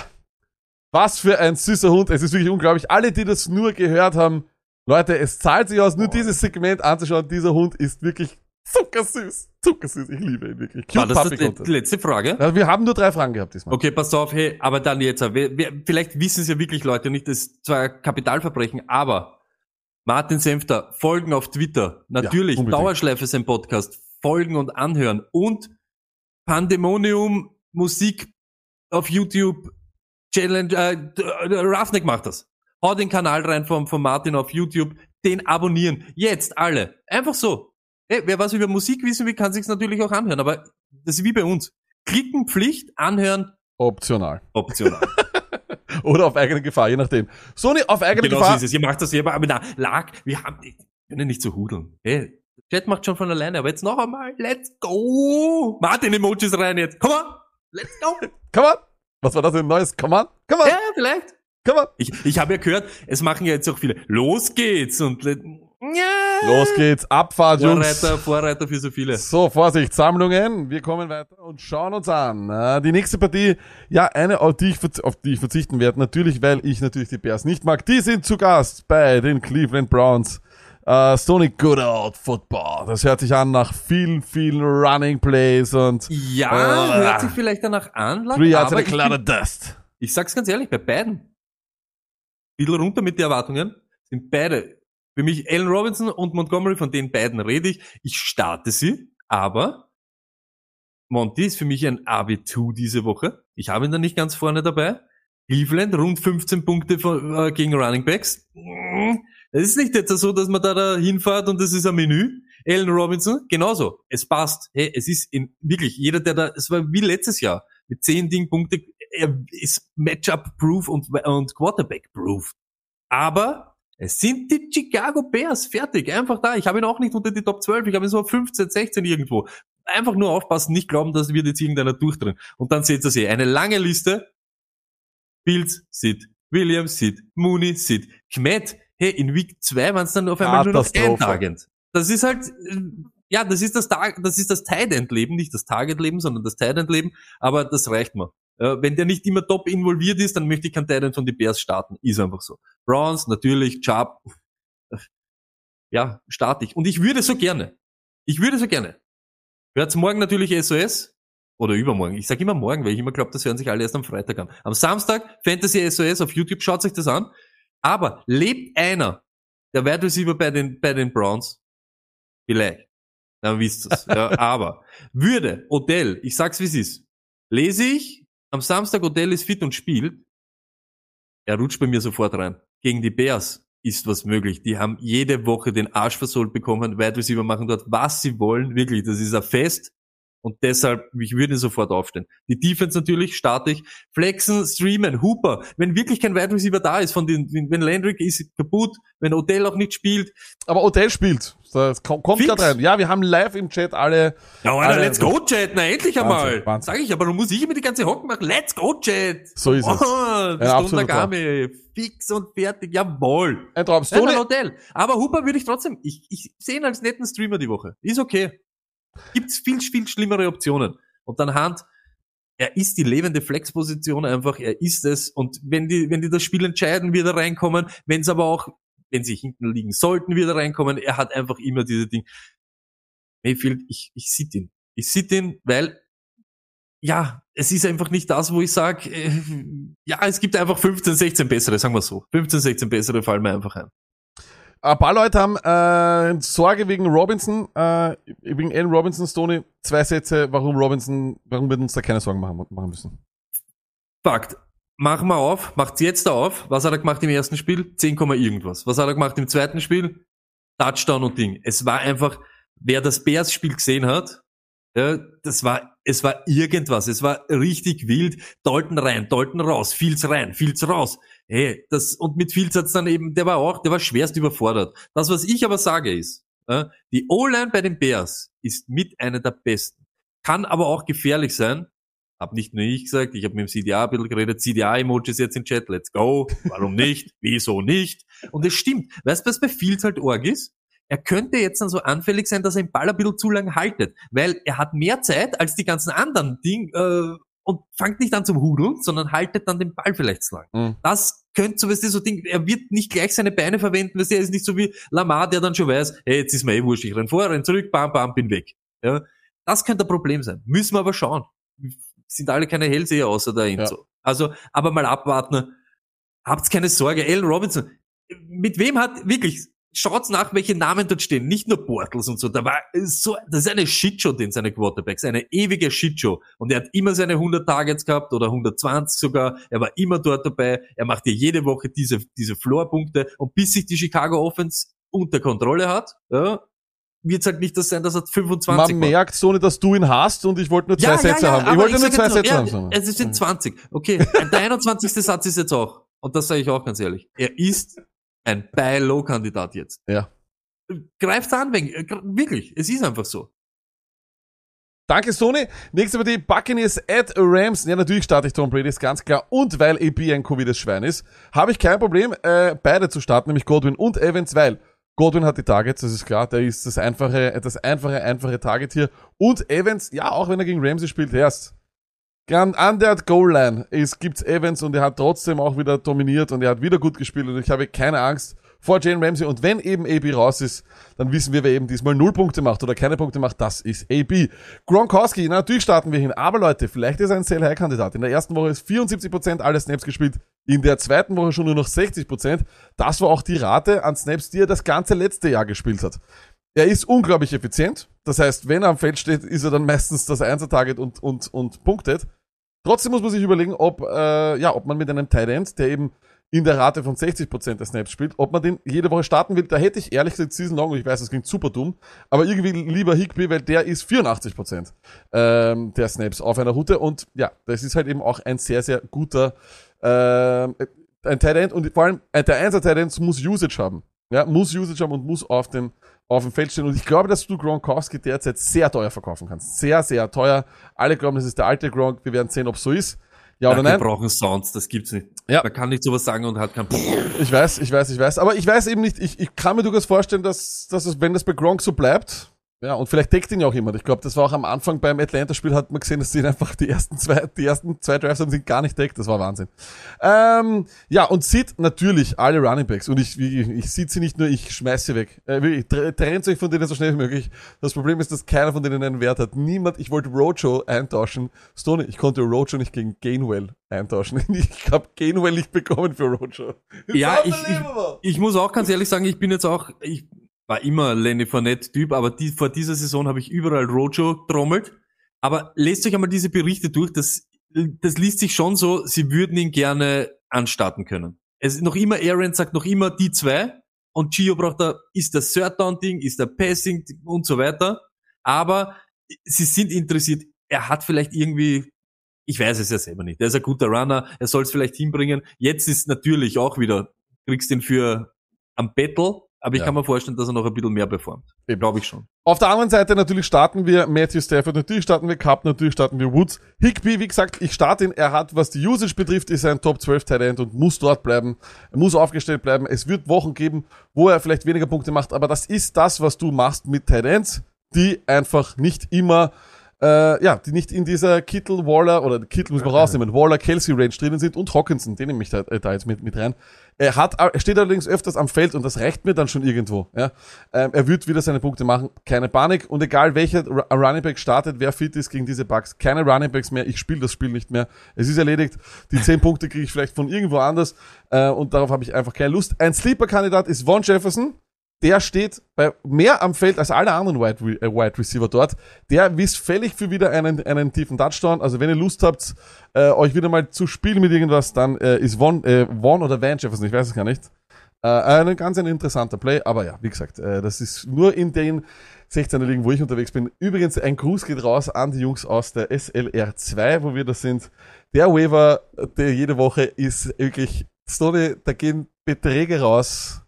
was für ein süßer Hund. Es ist wirklich unglaublich. Alle, die das nur gehört haben, Leute, es zahlt sich aus, nur dieses Segment anzuschauen. Dieser Hund ist wirklich zuckersüß. Zuckersüß. Ich liebe ihn wirklich. War Cute das Puppy die, letzte Frage? Ja, wir haben nur drei Fragen gehabt diesmal. Okay, pass auf, hey, aber dann jetzt, wer, vielleicht wissen es ja wirklich Leute nicht, das ist zwar Kapitalverbrechen, aber Martin Senfter, folgen auf Twitter, natürlich, unbedingt. Dauerschleife sein Podcast, folgen und anhören und Pandemonium Musik auf YouTube, Challenge, äh, d- Roughneck macht das. Hau den Kanal rein von, von Martin auf YouTube, den abonnieren, jetzt alle, einfach so. Hey, wer was über Musik wissen will, kann sich's natürlich auch anhören, aber das ist wie bei uns. Klicken, Pflicht, anhören, Optional. optional. Oder auf eigene Gefahr, je nachdem. Sony auf eigene genau so Gefahr. ist es. Ihr macht das selber, aber na, lag, wir haben, wir können nicht so hudeln. Hey, der Chat macht schon von alleine, aber jetzt noch einmal, let's go! Martin Emojis rein jetzt, komm on! Let's go! Come on. Was war das für ein neues? Come on. Come on. ja, vielleicht. Come on. Ich, ich habe ja gehört, es machen ja jetzt auch viele, los geht's und, let- ja, Los geht's. Abfahrt, Jungs. Vorreiter, Vorreiter für so viele. So, Vorsicht, Sammlungen. Wir kommen weiter und schauen uns an. Äh, Die nächste Partie, ja, eine, auf die ich, auf die ich verzichten werde. Natürlich, weil ich natürlich die Bears nicht mag. Die sind zu Gast bei den Cleveland Browns. Äh, Stony Good Old Football. Das hört sich an nach vielen, vielen Running Plays und Ja, Ah. hört sich vielleicht danach an, Three Yards aber and a bin, dust. ich sag's ganz ehrlich, bei beiden. Bisschen runter mit den Erwartungen, sind beide. Für mich Allen Robinson und Montgomery, von den beiden rede ich. Ich starte sie, aber Monty ist für mich ein AB2 diese Woche. Ich habe ihn da nicht ganz vorne dabei. Cleveland, rund 15 Punkte von, äh, gegen Running Backs. Es ist nicht jetzt so, dass man da, da hinfährt und das ist ein Menü. Allen Robinson, genauso. Es passt. Hey, es ist in, wirklich, jeder, der da, es war wie letztes Jahr, mit 10 Ding er ist Matchup-proof und, und Quarterback-proof. Aber es sind die Chicago Bears fertig, einfach da. Ich habe ihn auch nicht unter die Top 12, ich habe ihn so auf 15, 16 irgendwo. Einfach nur aufpassen, nicht glauben, dass wird jetzt irgendeiner durchdrehen. Und dann seht ihr sie, eine lange Liste. Fields, Sid, Williams, Sid, Mooney, Sid, Kmet. Hey, in Week 2 waren es dann auf einmal nur noch Katastrophe. Endtarget. Das ist halt, ja, das ist das, Tag, das ist das Tight End Leben, nicht das Target Leben, sondern das Tight End Leben. Aber das reicht mir. Äh, wenn der nicht immer top involviert ist, dann möchte ich kein Tight End von die Bears starten. Ist einfach so. Browns, natürlich, Chubb. Ja, starte ich. Und ich würde so gerne. Ich würde so gerne. Hört's morgen natürlich SOS. Oder übermorgen. Ich sage immer morgen, weil ich immer glaube, das hören sich alle erst am Freitag an. Am Samstag Fantasy SOS auf YouTube, schaut euch das an. Aber lebt einer, der Wide Receiver bei den, bei den Browns? Vielleicht. Dann wisst ihr's. ja, aber würde Odell, ich sag's wie es ist, lese ich am Samstag Odell ist fit und spielt, er rutscht bei mir sofort rein. Gegen die Bears ist was möglich. Die haben jede Woche den Arsch versohlt bekommen. Wide Receiver machen dort, was sie wollen. Wirklich, das ist ein Fest. Und deshalb, ich würde sofort aufstehen. Die Defense natürlich, starte ich. Flexen, streamen, Hooper. Wenn wirklich kein Wide Receiver da ist, von den, wenn Landry ist kaputt, wenn Odell auch nicht spielt. Aber Odell spielt. Das kommt gerade rein. Ja, wir haben live im Chat alle. Ja, Alter, let's go, Chat. Na, endlich einmal. Wahnsinn. Sag ich, aber du musst ich immer die ganze Hocken machen. Let's go, Chat. So ist es. Oh, Ja, Untergame. Fix und fertig. Jawohl. Ein Traum. Nein, Hotel. Aber Hooper würde ich trotzdem, ich, ich sehe ihn als netten Streamer die Woche. Ist okay. Gibt's viel, viel schlimmere Optionen. Und dann Hand, er ist die lebende Flexposition einfach, er ist es. Und wenn die, wenn die das Spiel entscheiden, wird er reinkommen. Wenn es aber auch, wenn sie hinten liegen sollten, wird er reinkommen. Er hat einfach immer diese Ding. Mayfield, ich, ich sit ihn. Ich sit ihn, weil, ja, es ist einfach nicht das, wo ich sage, äh, ja, es gibt einfach 15, 16 bessere, sagen wir so. 15, 16 bessere fallen mir einfach ein. Ein paar Leute haben äh, Sorge wegen Robinson, äh, wegen Allen Robinson, Stoney. Zwei Sätze, warum Robinson, warum wir uns da keine Sorgen machen, machen müssen. Fakt. Machen wir auf, macht's jetzt auf. Was hat er gemacht im ersten Spiel? 10, Komma irgendwas. Was hat er gemacht im zweiten Spiel? Touchdown und Ding. Es war einfach, wer das Bears-Spiel gesehen hat, ja, das war, es war irgendwas. Es war richtig wild. Dalton rein, Dalton raus, Fields rein, Fields raus. Hey, das, und mit Fields hat's dann eben, der war auch, der war schwerst überfordert. Das, was ich aber sage ist, ja, die O-Line bei den Bears ist mit einer der besten. Kann aber auch gefährlich sein. Hab nicht nur ich gesagt, ich habe mit dem CDA ein bisschen geredet. CDA-Emojis jetzt im Chat, let's go. Warum nicht? Wieso nicht? Und es stimmt. Weißt du, was bei Fields halt arg ist? Er könnte jetzt dann so anfällig sein, dass er den Ball ein bisschen zu lang haltet, weil er hat mehr Zeit als die ganzen anderen Ding äh, und fangt nicht an zum Hudeln, sondern haltet dann den Ball vielleicht zu lang. Mhm. Das könnte so, weißt du, so Ding, er wird nicht gleich seine Beine verwenden, weißt du, er ist nicht so wie Lamar, der dann schon weiß, hey, jetzt ist mir eh wurscht, ich renn vor, renn zurück, bam, bam, bin weg. Ja, das könnte ein Problem sein. Müssen wir aber schauen. Sind alle keine Hellseher außer der Enzo. Also, aber mal abwarten. Habt keine Sorge, Allen Robinson. Mit wem hat, wirklich, schaut's nach, welche Namen dort stehen. Nicht nur Bortles und so. Da war so, das ist eine Shitshow, den seine Quarterbacks. Eine ewige Shitshow. Und er hat immer seine 100 Targets gehabt oder 120 sogar. Er war immer dort dabei. Er macht dir jede Woche diese, diese Floorpunkte. Und bis sich die Chicago Offense unter Kontrolle hat, ja, wird's halt nicht das sein, dass er 25 Man macht. merkt so nicht, dass du ihn hast und ich wollte nur zwei Sätze haben. Ich wollte nur sag zwei Sätze ja, haben. Es sind 20. Okay, der 21. Satz ist jetzt auch. Und das sage ich auch ganz ehrlich. Er ist ein Buy-Low-Kandidat jetzt. Ja. Greift an, wegen, äh, wirklich. Es ist einfach so. Danke, Sony. Nächste Partie, Buccaneers at Rams. Ja, natürlich starte ich Tom Brady, ist ganz klar. Und weil AB ein Covides Schwein ist, habe ich kein Problem, äh, beide zu starten, nämlich Godwin und Evans, weil Godwin hat die Targets, das ist klar, der ist das einfache, das einfache, einfache Target hier. Und Evans, ja, auch wenn er gegen Ramsey spielt, erst. An der Goal-Line ist, gibt's Evans und er hat trotzdem auch wieder dominiert und er hat wieder gut gespielt und ich habe keine Angst vor Jane Ramsey. Und wenn eben AB raus ist, dann wissen wir, wer eben diesmal null Punkte macht oder keine Punkte macht, das ist AB. Gronkowski, na, natürlich starten wir hin, aber Leute, vielleicht ist er ein Sell-High-Kandidat. In der ersten Woche ist 74% aller Snaps gespielt, in der zweiten Woche schon nur noch 60%. Das war auch die Rate an Snaps, die er das ganze letzte Jahr gespielt hat. Er ist unglaublich effizient. Das heißt, wenn er am Feld steht, ist er dann meistens das Einser-Target und, und, und punktet. Trotzdem muss man sich überlegen, ob, äh, ja, ob man mit einem Tight End, der eben in der Rate von 60% der Snaps spielt, ob man den jede Woche starten will. Da hätte ich ehrlich gesagt Season Long, ich weiß, das klingt super dumm, aber irgendwie lieber Higby, weil der ist 84% ähm, der Snaps auf einer Route und ja, das ist halt eben auch ein sehr, sehr guter ähm, ein Tight End und vor allem äh, der Einser Tight End muss Usage haben. Ja, muss Usage haben und muss auf dem, auf dem Feld stehen. Und ich glaube, dass du Gronkowski derzeit sehr teuer verkaufen kannst. Sehr, sehr teuer. Alle glauben, das ist der alte Gronk. Wir werden sehen, ob so ist. Ja oder wir nein? brauchen Sounds, das gibt's nicht. Ja. Man kann nicht sowas sagen und hat kein Ich weiß, ich weiß, ich weiß. Aber ich weiß eben nicht, ich, ich kann mir durchaus vorstellen, dass, dass es, wenn das bei Gronk so bleibt, ja, und vielleicht deckt ihn ja auch jemand. Ich glaube, das war auch am Anfang beim Atlanta-Spiel, hat man gesehen, dass sie ihn einfach die ersten zwei, die ersten zwei Drives haben ihn gar nicht deckt. Das war Wahnsinn. Ähm, ja, und sieht natürlich alle Running Backs. Und ich, ich, ich sieht sie nicht nur, ich schmeiß sie weg. Äh, wirklich, trennt euch von denen so schnell wie möglich. Das Problem ist, dass keiner von denen einen Wert hat. Niemand, ich wollte Rojo eintauschen. Stone, ich konnte Rojo nicht gegen Gainwell eintauschen. Ich habe Gainwell nicht bekommen für Rojo. Ja, ich, ich, ich muss auch ganz ehrlich sagen, ich bin jetzt auch, ich war immer Lenny Fournette-Typ, aber die, vor dieser Saison habe ich überall Rojo trommelt. Aber lest euch einmal diese Berichte durch, das, das liest sich schon so, sie würden ihn gerne anstarten können. Es ist noch immer, Aaron sagt noch immer die zwei und Gio braucht da, ist das Third Down Ding, ist der Passing und so weiter. Aber sie sind interessiert. Er hat vielleicht irgendwie ich weiß es ja selber nicht. Er ist ein guter Runner, er soll es vielleicht hinbringen. Jetzt ist natürlich auch wieder, kriegst ihn für am Battle, aber ich Ja. kann mir vorstellen, dass er noch ein bisschen mehr performt. Glaube ich schon. Auf der anderen Seite natürlich starten wir Matthew Stafford, natürlich starten wir Cup, natürlich starten wir Woods. Higby, wie gesagt, ich starte ihn. Er hat, was die Usage betrifft, ist ein Top 12 Tight End und muss dort bleiben. Er muss aufgestellt bleiben. Es wird Wochen geben, wo er vielleicht weniger Punkte macht, aber das ist das, was du machst mit Ends, die einfach nicht immer äh, ja, die nicht in dieser Kittel, Waller, oder Kittel muss man rausnehmen, Waller, Kelsey Range drinnen sind und Hawkinson, den nehme ich da, äh, da jetzt mit, mit rein. Er hat, er steht allerdings öfters am Feld und das reicht mir dann schon irgendwo, ja. Ähm, er wird wieder seine Punkte machen, keine Panik und egal welcher Ru- Running Back startet, wer fit ist gegen diese Bugs, keine Running Backs mehr, ich spiele das Spiel nicht mehr, es ist erledigt, die 10 Punkte kriege ich vielleicht von irgendwo anders äh, und darauf habe ich einfach keine Lust. Ein Sleeper-Kandidat ist Von Jefferson, der steht bei mehr am Feld als alle anderen Wide, Re äh, Wide Receiver dort. Der ist fällig für wieder einen, einen tiefen Touchdown. Also wenn ihr Lust habt, äh, euch wieder mal zu spielen mit irgendwas, dann äh, ist Von, äh, Von oder Van Jefferson, ich weiß es gar nicht. Äh, ein ganz ein interessanter Play, aber ja, wie gesagt, äh, das ist nur in den 16er Ligen, wo ich unterwegs bin. Übrigens, ein Gruß geht raus an die Jungs aus der SLR2, wo wir das sind. Der Waiver, der jede Woche ist wirklich, Stone, da gehen Beträge raus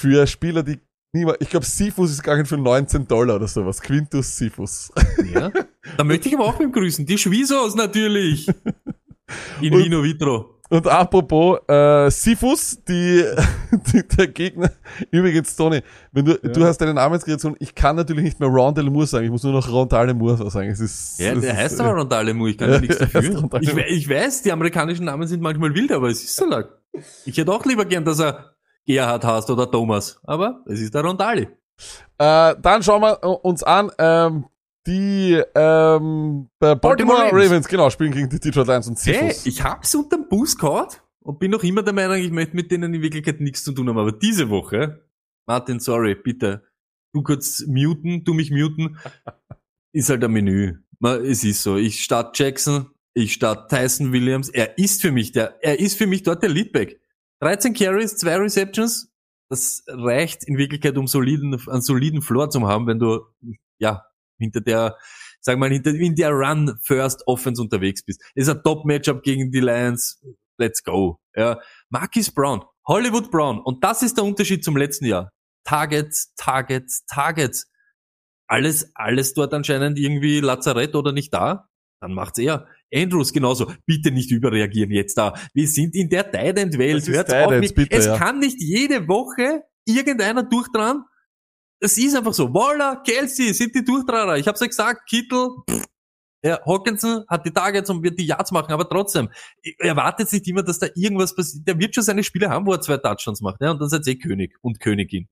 für Spieler, die niemand, ich glaube, Sifus ist gegangen für 19 Dollar oder sowas. Quintus Sifus. Ja. Da möchte ich aber auch beim Grüßen. Die Schwiesos natürlich. In Und- Vino Vitro. Und apropos äh, Sifus, die, die der Gegner. Übrigens, Tony, wenn du du hast deine Namenskreation, ich kann natürlich nicht mehr Rondell Moore sagen, ich muss nur noch Rondale Moore sagen. Es ist, Ja, es der ist, heißt aber Rondale Mu, ich kann ja, Ja, nichts dafür. Ich, ich weiß, die amerikanischen Namen sind manchmal wild, aber es ist so lang. Ich hätte auch lieber gern, dass er Gerhard heißt oder Thomas, aber es ist der Rondale. Äh, dann schauen wir uns an, ähm, die ähm, bei Baltimore, Baltimore Ravens. Ravens. genau, spielen gegen die Detroit Lions und Hey, Sifus. ich hab's unterm Bus gehabt und bin noch immer der Meinung, ich möchte mit denen in Wirklichkeit nichts zu tun haben. Aber diese Woche, Martin, sorry, bitte, du kurz muten, du mich muten, ist halt ein Menü. Es ist so. Ich start Jackson, ich start Tyson Williams. Er ist für mich der, er ist für mich dort der Leadback. 13 Carries, zwei Receptions. Das reicht in Wirklichkeit, um soliden, einen soliden Floor zu haben, wenn du, ja, hinter der, sag mal, hinter, in der Run First Offense unterwegs bist. ist ein Top-Matchup gegen die Lions. Let's go. Ja. Marquis Brown, Hollywood Brown. Und das ist der Unterschied zum letzten Jahr. Targets, Targets, Targets. Alles, alles dort anscheinend irgendwie Lazarett oder nicht da. Dann macht's er. Andrews genauso. Bitte nicht überreagieren jetzt da. Wir sind in der Tight End Welt. Das ist Hört's Tight auf mit- bitte, es ja. kann nicht jede Woche irgendeiner durchdran. Es ist einfach so. Waller, Kelsey sind die Durchtrarer. Ich hab's ja gesagt. Kittel, pff. ja, Hawkinson hat die Targets und wird die Yards machen, aber trotzdem, erwartet nicht immer, dass da irgendwas passiert. Der wird schon seine Spiele haben, wo er zwei Touchdowns macht, ja, und dann seid ihr eh König und Königin.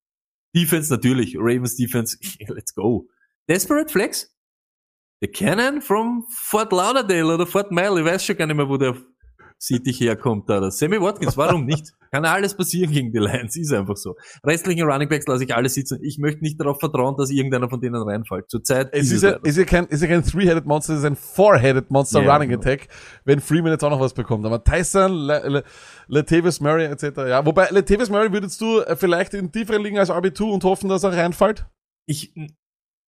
Defense natürlich, Ravens Defense, let's go. Desperate Flex? The Cannon from Fort Lauderdale oder Fort Mile, ich weiß schon gar nicht mehr, wo der Sittich herkommt da. Der Sammy Watkins, warum nicht? Kann alles passieren gegen die Lions, ist einfach so. Restlichen Running Backs lasse ich alle sitzen. Ich möchte nicht darauf vertrauen, dass irgendeiner von denen reinfällt. Zurzeit Es ist ist, ja, leider ist, ja kein, ist ja kein Three-Headed Monster, es ist ein Four-Headed Monster Ja, Running genau. Attack, wenn Freeman jetzt auch noch was bekommt. Aber Tyson, Le, Le, Latavius Murray etc. Ja, wobei Latavius Murray würdest du äh, vielleicht in tieferen liegen als RB2 und hoffen, dass er reinfällt? ich,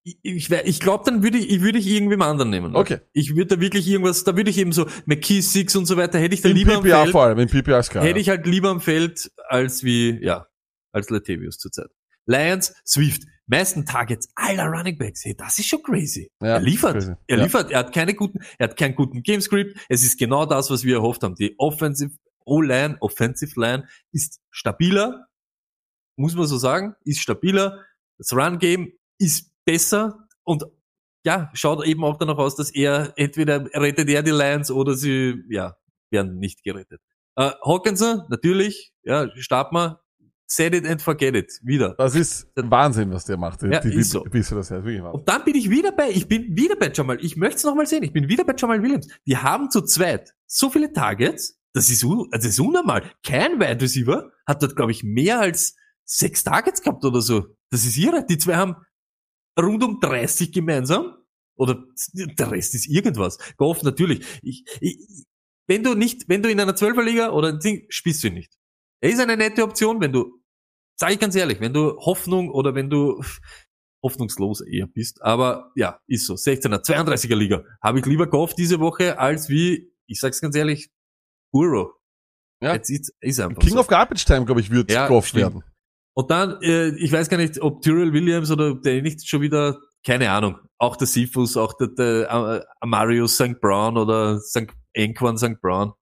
ich, ich, glaube, dann würde ich, ich würde ich irgendwem anderen nehmen. Okay. Ich würde da wirklich irgendwas, da würde ich eben so McKissick und so weiter, hätte ich da Im lieber am PPR Feld, vor allem, im PPR ist klar. hätte ich halt lieber am Feld als wie, ja, als Latavius zurzeit. Lions, Swift, meisten Targets aller Running Backs. Hey, das ist schon crazy. Ja, er liefert. crazy. Er Ja. liefert. Er hat keine guten, er hat keinen guten Gamescript. Es ist genau das, was wir erhofft haben. Die Offensive O-Line, Offensive Line ist stabiler. Muss man so sagen. Ist stabiler. Das Run-Game ist besser. Und ja, schaut eben auch danach aus, dass er entweder rettet er die Lions oder sie, ja, werden nicht gerettet. Äh, Hawkinson, natürlich, ja, starten wir. Set it and forget it. Wieder. Das ist Wahnsinn, was der macht. Ja, die, ist so. Bis das heißt, wirklich. Und dann bin ich wieder bei, ich bin wieder bei Jamal, ich möchte es nochmal sehen, ich bin wieder bei Jamal Williams. Die haben zu zweit so viele Targets, das ist, das ist unnormal. Kein Wide Receiver hat dort, glaube ich, mehr als sechs Targets gehabt oder so. Das ist irre. Die zwei haben rund um 30 gemeinsam. Oder der Rest ist irgendwas. Goff natürlich. Ich, ich, wenn du nicht, wenn du in einer Zwölferliga oder ein Ding, spielst du ihn nicht. Er ist eine nette Option, wenn du, sag ich ganz ehrlich, wenn du Hoffnung oder wenn du hoffnungslos eher bist. Aber ja, ist so. 16er, 32er Liga. Habe ich lieber Goff diese Woche als wie, ich sag's ganz ehrlich, Burrow. Ja. Jetzt ist, ist einfach King so. of Garbage Time, glaube ich, wird Ja, Goff stimmt. werden. Und dann, äh, ich weiß gar nicht, ob Tyrell Williams oder der nicht schon wieder, keine Ahnung, auch der Sifus, auch der, der äh, Amarius St. Brown oder St. Enquan St. Brown.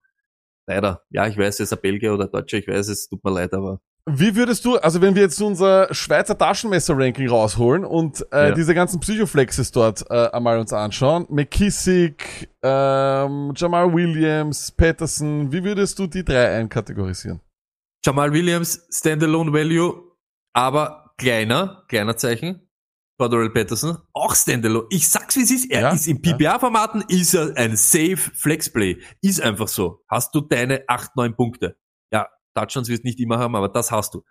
Leider. Ja, ich weiß, er ist ein Belgier oder Deutscher, ich weiß es, tut mir leid, aber Wie würdest du, also wenn wir jetzt unser Schweizer Taschenmesser-Ranking rausholen und äh, Ja. diese ganzen Psychoflexes dort äh, einmal uns anschauen, McKissick, ähm, Jamal Williams, Patterson, wie würdest du die drei einkategorisieren? Jamal Williams, Standalone Value, aber kleiner, kleiner Zeichen. Cordell Patterson, auch Standalone. Ich sag's wie es ist, er Ja, ist im PPA-Formaten, ist er ein safe Flexplay. Ist einfach so. Hast du deine 8, 9 Punkte. Ja, Touchdowns wirst nicht immer haben, aber das hast du.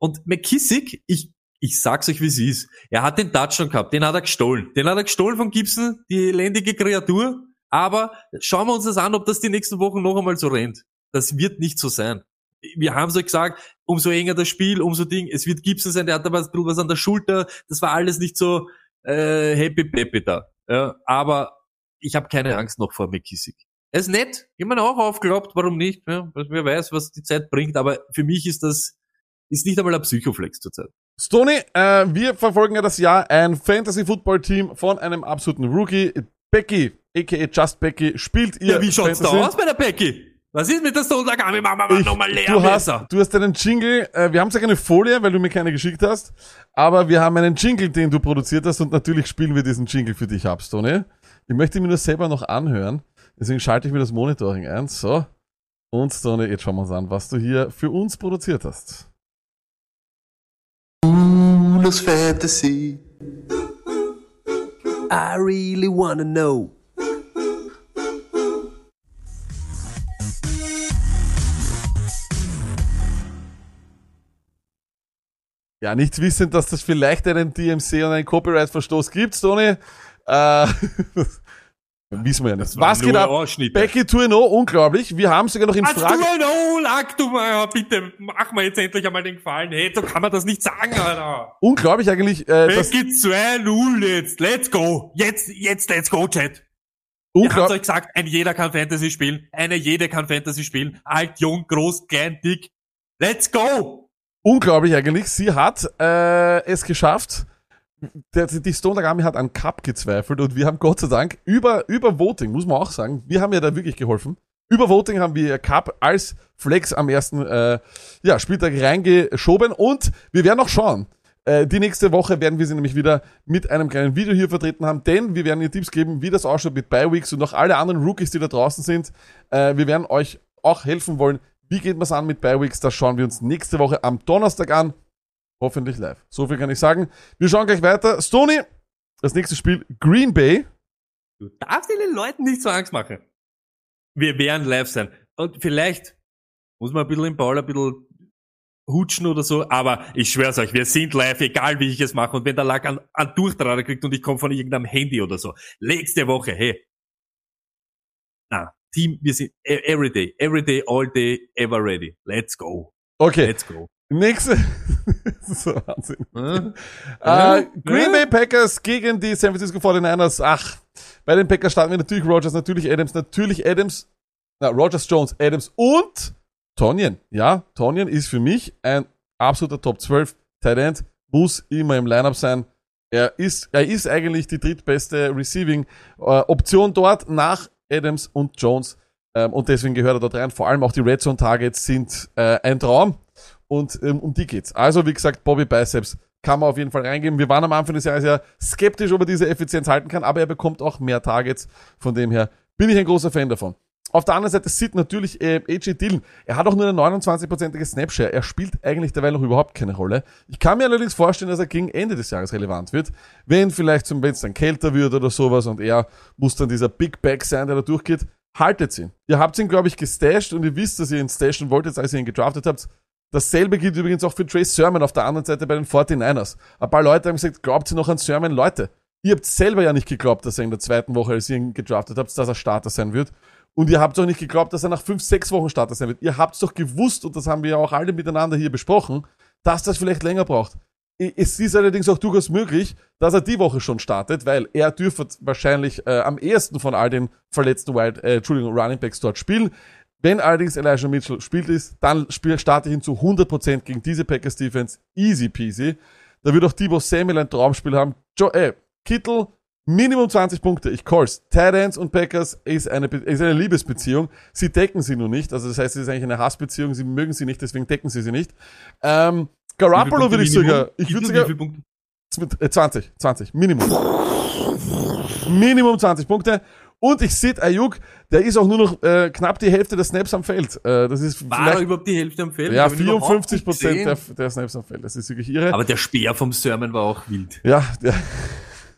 Und McKissick, ich, ich sag's euch wie es ist. Er hat den Touchdown gehabt, den hat er gestohlen. Den hat er gestohlen von Gibson, die elendige Kreatur. Aber schauen wir uns das an, ob das die nächsten Wochen noch einmal so rennt. Das wird nicht so sein. Wir haben so gesagt, umso enger das Spiel, umso Ding, es wird Gibson sein, der hat da was, an der Schulter, das war alles nicht so äh, happy peppy da. Ja, aber ich habe keine Angst noch vor McKissick. Er ist nett, jemand auch aufgeklappt, warum nicht? Ja, wer weiß, was die Zeit bringt, aber für mich ist das ist nicht einmal ein Psychoflex zurzeit. Stoney, äh, wir verfolgen ja das Jahr ein Fantasy-Football-Team von einem absoluten Rookie. Becky, a.k.a. Just Becky, spielt ihr Ja, wie schaut's Fantasy? da aus bei der Becky? Was ist mit der? Machen wir mal Ich, nochmal leer. du, hast, du hast einen Jingle, äh, wir haben zwar keine Folie, weil du mir keine geschickt hast, aber wir haben einen Jingle, den du produziert hast und natürlich spielen wir diesen Jingle für dich ab, Stoney. Ich möchte ihn mir nur selber noch anhören, deswegen schalte ich mir das Monitoring ein. So. Und Stoney, jetzt schauen wir uns an, was du hier für uns produziert hast. Cooles Fantasy. I really wanna know. Ja, nicht wissend, dass das vielleicht einen DMC und einen Copyright-Verstoß gibt, Stoney. Äh, wissen wir ja nicht. Was geht ab? Becky 2 unglaublich. Wir haben sogar noch in Frage. Oh, lag du mal, bitte, mach mir jetzt endlich einmal den Gefallen. Hey, so kann man das nicht sagen, Alter. Unglaublich eigentlich, äh, Becky 2-0 jetzt, let's go. Jetzt, jetzt, let's go, Chat. Ihr habt unglaublich, euch gesagt, ein jeder kann Fantasy spielen, eine jede kann Fantasy spielen, alt, jung, groß, klein, dick. Let's go! Unglaublich eigentlich. Sie hat äh, es geschafft. Der, die Stone Army hat an Cup gezweifelt und wir haben Gott sei Dank über, über Voting, muss man auch sagen, wir haben ja da wirklich geholfen. Über Voting haben wir Cup als Flex am ersten äh, ja, Spieltag reingeschoben und wir werden auch schauen. Äh, die nächste Woche werden wir sie nämlich wieder mit einem kleinen Video hier vertreten haben, denn wir werden ihr Tipps geben, wie das ausschaut mit Bi-Weeks und auch alle anderen Rookies, die da draußen sind. Äh, wir werden euch auch helfen wollen. Wie geht man es an mit Bi-Weeks? Das schauen wir uns nächste Woche am Donnerstag an. Hoffentlich live. So viel kann ich sagen. Wir schauen gleich weiter. Stoney, das nächste Spiel Green Bay. Du darfst den Leuten nicht so Angst machen. Wir werden live sein. Und vielleicht muss man ein bisschen im Ball ein bisschen hutschen oder so, aber ich schwör's euch, wir sind live, egal wie ich es mache. Und wenn der Lack an, an Durchtrader kriegt und ich komme von irgendeinem Handy oder so, nächste Woche, hey. Na, Team, wir sind e- every day, every day, all day, ever ready. Let's go. Okay, Let's go. nächste. das ist so Wahnsinn. Hm? Äh, Green Ja. Bay Packers gegen die San Francisco 49ers. Ach, bei den Packers starten wir natürlich Rogers, natürlich Adams, natürlich Adams, na, Rogers, Jones, Adams und Tonyan. Ja, Tonyan ist für mich ein absoluter Top 12 Tight End, muss immer im Lineup sein. Er ist, er ist eigentlich die drittbeste Receiving äh, Option dort nach Adams und Jones. Ähm, und deswegen gehört er dort rein. Vor allem auch die Red Zone Targets sind äh, ein Traum. Und ähm, um die geht's. Also, wie gesagt, Bobby Biceps kann man auf jeden Fall reingeben. Wir waren am Anfang des Jahres ja skeptisch, ob er diese Effizienz halten kann, aber er bekommt auch mehr Targets. Von dem her bin ich ein großer Fan davon. Auf der anderen Seite sieht natürlich äh, AJ Dillon. Er hat auch nur eine 29-prozentige Snapshare. Er spielt eigentlich derweil noch überhaupt keine Rolle. Ich kann mir allerdings vorstellen, dass er gegen Ende des Jahres relevant wird. Wenn vielleicht zum, es dann kälter wird oder sowas und er muss dann dieser Big Back sein, der da durchgeht. Haltet ihn. Ihr habt ihn, glaube ich, gestasht und ihr wisst, dass ihr ihn stashen wolltet, als ihr ihn gedraftet habt. Dasselbe gilt übrigens auch für Trace Sermon auf der anderen Seite bei den 49ers. Ein paar Leute haben gesagt, glaubt ihr noch an Sermon? Leute, ihr habt selber ja nicht geglaubt, dass er in der zweiten Woche, als ihr ihn gedraftet habt, dass er Starter sein wird. Und ihr habt auch nicht geglaubt, dass er nach fünf, sechs Wochen Starter sein wird. Ihr habt doch gewusst, und das haben wir ja auch alle miteinander hier besprochen, dass das vielleicht länger braucht. Es ist allerdings auch durchaus möglich, dass er die Woche schon startet, weil er dürfte wahrscheinlich äh, am ehesten von all den verletzten Wild, äh, Entschuldigung, Running Backs dort spielen. Wenn allerdings Elijah Mitchell spielt ist, dann starte ich ihn zu 100% gegen diese Packers Defense. Easy peasy. Da wird auch Debo Samuel ein Traumspiel haben. Jo äh, Kittel, Minimum 20 Punkte. Ich call's. Titans und Packers ist eine, ist eine Liebesbeziehung. Sie decken sie nur nicht. Also das heißt, es ist eigentlich eine Hassbeziehung. Sie mögen sie nicht, deswegen decken sie sie nicht. Ähm, Garoppolo würde ich sogar, ich würde sogar, Wie viele Punkte? mit, äh, 20, 20, Minimum. Minimum 20 Punkte. Und ich sehe Ayuk, der ist auch nur noch äh, knapp die Hälfte der Snaps am Feld. Äh, das ist War er vielleicht, überhaupt die Hälfte am Feld? ja, Ich hab ihn überhaupt 54 nicht Prozent gesehen. der, der Snaps am Feld. Das ist wirklich irre. Aber der Speer vom Sermon war auch wild. Ja, der,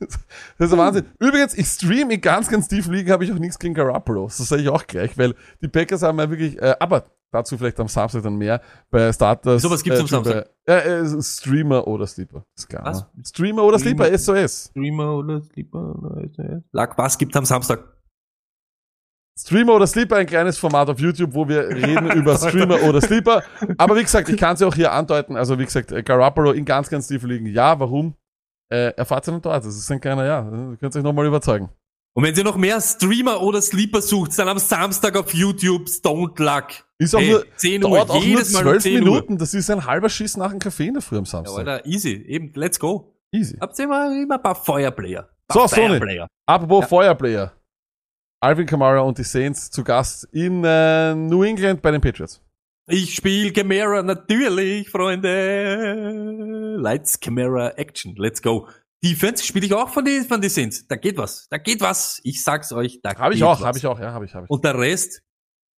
das ist Wahnsinn. Übrigens, ich stream in ganz, ganz tiefen Ligen, habe ich auch nichts gegen Garoppolo. Das sage ich auch gleich, weil die Packers haben ja wirklich, äh, aber dazu vielleicht am Samstag dann mehr bei Starters. Wieso, was gibt's am Entschuldigung, Bei, äh, äh, Streamer oder Sleeper. Ist klar. Was? ne? Streamer oder Streamer. Sleeper, SOS. Streamer oder Sleeper oder Lack, was gibt am Samstag? Streamer oder Sleeper, ein kleines Format auf YouTube, wo wir reden über Streamer oder Sleeper. Aber wie gesagt, ich kann es ja auch hier andeuten. Also wie gesagt, äh, Garoppolo in ganz, ganz tiefen Ligen. Ja, warum? Äh, erfahrt ihr noch dort. Das ist ein kleiner, ja. Ihr könnt euch nochmal überzeugen. Und wenn ihr noch mehr Streamer oder Sleeper sucht, dann am Samstag auf YouTube Stone Luck. Ist auch Hey, nur, 10 Uhr, auch nur jedes Mal um zwölf 10 Uhr. Minuten. Das ist ein halber Schiss nach dem Kaffee in der Früh am Ja, Samstag. Alter, easy. Eben, let's go. Easy. Habt ihr immer, immer ein paar Feuerplayer. So, paar Sony. Apropos Ja. Feuerplayer. Alvin Kamara und die Saints zu Gast in äh, New England bei den Patriots. Ich spiele Camera natürlich, Freunde. Lights, Camera, Action. Let's go. Defense spiele ich auch von den von die Saints. Da geht was. Da geht was. Ich sag's euch. Da Habe ich geht auch, was. habe ich auch, ja, habe ich, habe ich. Und der Rest,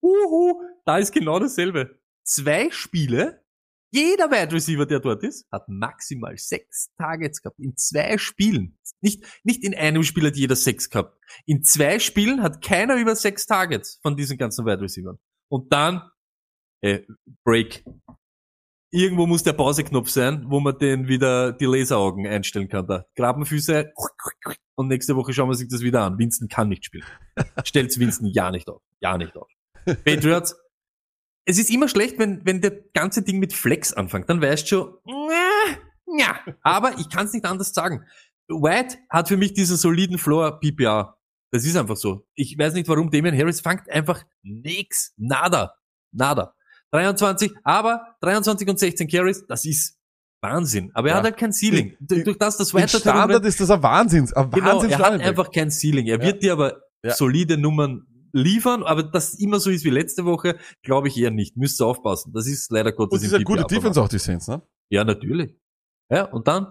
uhu, da ist genau dasselbe. Zwei Spiele, jeder Wide Receiver, der dort ist, hat maximal sechs Targets gehabt. In zwei Spielen. Nicht, nicht in einem Spiel hat jeder sechs gehabt. In zwei Spielen hat keiner über sechs Targets von diesen ganzen Wide Receivers. Und dann, äh, Break. Irgendwo muss der Pauseknopf sein, wo man den wieder die Laseraugen einstellen kann. Da Grabenfüße und nächste Woche schauen wir sich das wieder an. Winston kann nicht spielen. Stellt's Winston ja nicht auf. Ja nicht auf. Patriots. Es ist immer schlecht, wenn, wenn der ganze Ding mit Flex anfängt. Dann weißt du schon, ja, ja. Aber ich kann es nicht anders sagen. White hat für mich diesen soliden Floor PPR. Das ist einfach so. Ich weiß nicht, warum Damian Harris fängt einfach nix. Nada. Nada. 23, aber 23 und 16 Carries, das ist Wahnsinn. Aber er Ja. hat halt kein Ceiling. Die- Durch das, das White Standard ist das ein Wahnsinns, ein Genau, er hat einfach kein Ceiling. Er Ja. wird dir aber Ja. solide Nummern liefern, aber dass es immer so ist wie letzte Woche, glaube ich eher nicht. Müsst ihr aufpassen. Das ist leider Gottes Und das ist eine gute. Defense auch, die Saints, ne? Ja, natürlich. Ja, und dann,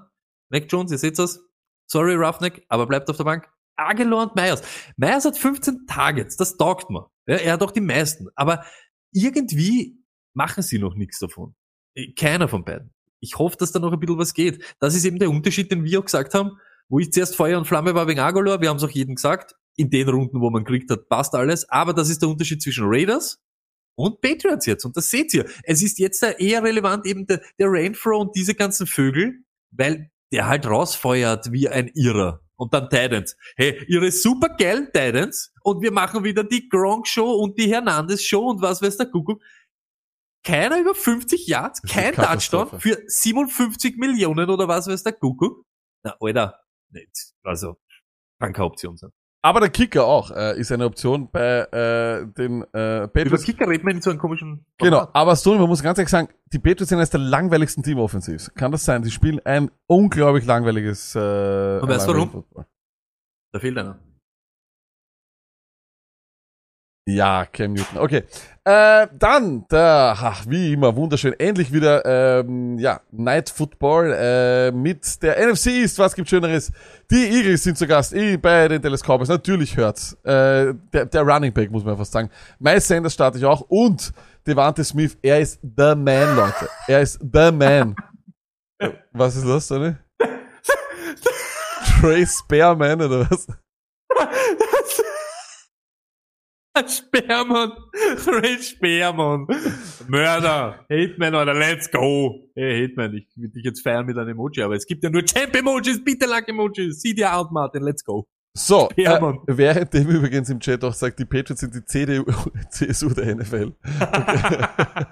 Mac Jones, ihr seht das. Sorry, Roughneck, aber bleibt auf der Bank. Aguilar und Myers. Myers hat 15 Targets, das taugt mir. Ja, er hat auch die meisten. Aber irgendwie machen sie noch nichts davon. Äh, Keiner von beiden. Ich hoffe, dass da noch ein bisschen was geht. Das ist eben der Unterschied, den wir auch gesagt haben, wo ich zuerst Feuer und Flamme war wegen Aguilar. Wir haben es auch jedem gesagt. In den Runden, wo man kriegt hat, passt alles. Aber das ist der Unterschied zwischen Raiders und Patriots jetzt. Und das seht ihr. Es ist jetzt eher relevant eben der, der Rainfro und diese ganzen Vögel, weil der halt rausfeuert wie ein Irrer. Und dann Titans. Hey, ihre super geilen Titans. Und wir machen wieder die Gronk Show und die Hernandez Show und was weiß der Kuckuck. Keiner über 50 Yards, kein Touchdown für 57 Millionen oder was weiß der Kuckuck. Na, Alter, nicht. Also, kann keine Option sein. Aber der Kicker auch äh, ist eine Option bei äh, den äh, Über Patriots. Kicker reden wir in so einem komischen Genau, Format. aber Stone, man muss ganz ehrlich sagen, die Patriots sind eines der langweiligsten Team offensiv. Kann das sein? Die spielen ein unglaublich langweiliges äh, Und weißt du warum? Football. Da fehlt einer. Ja, Cam Newton. Okay. Äh, dann, der, ach, wie immer, wunderschön. Endlich wieder, ähm, ja, Night Football äh, mit der NFC East. Was gibt Schöneres? Die Eagles sind zu Gast eh, bei den Dallas Cowboys. Natürlich hört's. Äh, der, der Running Back, muss man fast sagen. Miles Sanders starte ich auch. Und Devante Smith, er ist the man, Leute. Er ist the man. Was ist los, Sonny? Trey Spearman oder was? Sperrmann. Ray Sperrmann. Mörder. Hateman, Alter, let's go. Hey, Hateman, ich will dich jetzt feiern mit einem Emoji, aber es gibt ja nur Champ-Emojis, bitte Luck-Emojis. Sieh dir out, Martin, let's go. So, äh, Spearmann. währenddem übrigens im Chat auch sagt, die Patriots sind die CDU, CSU der NFL.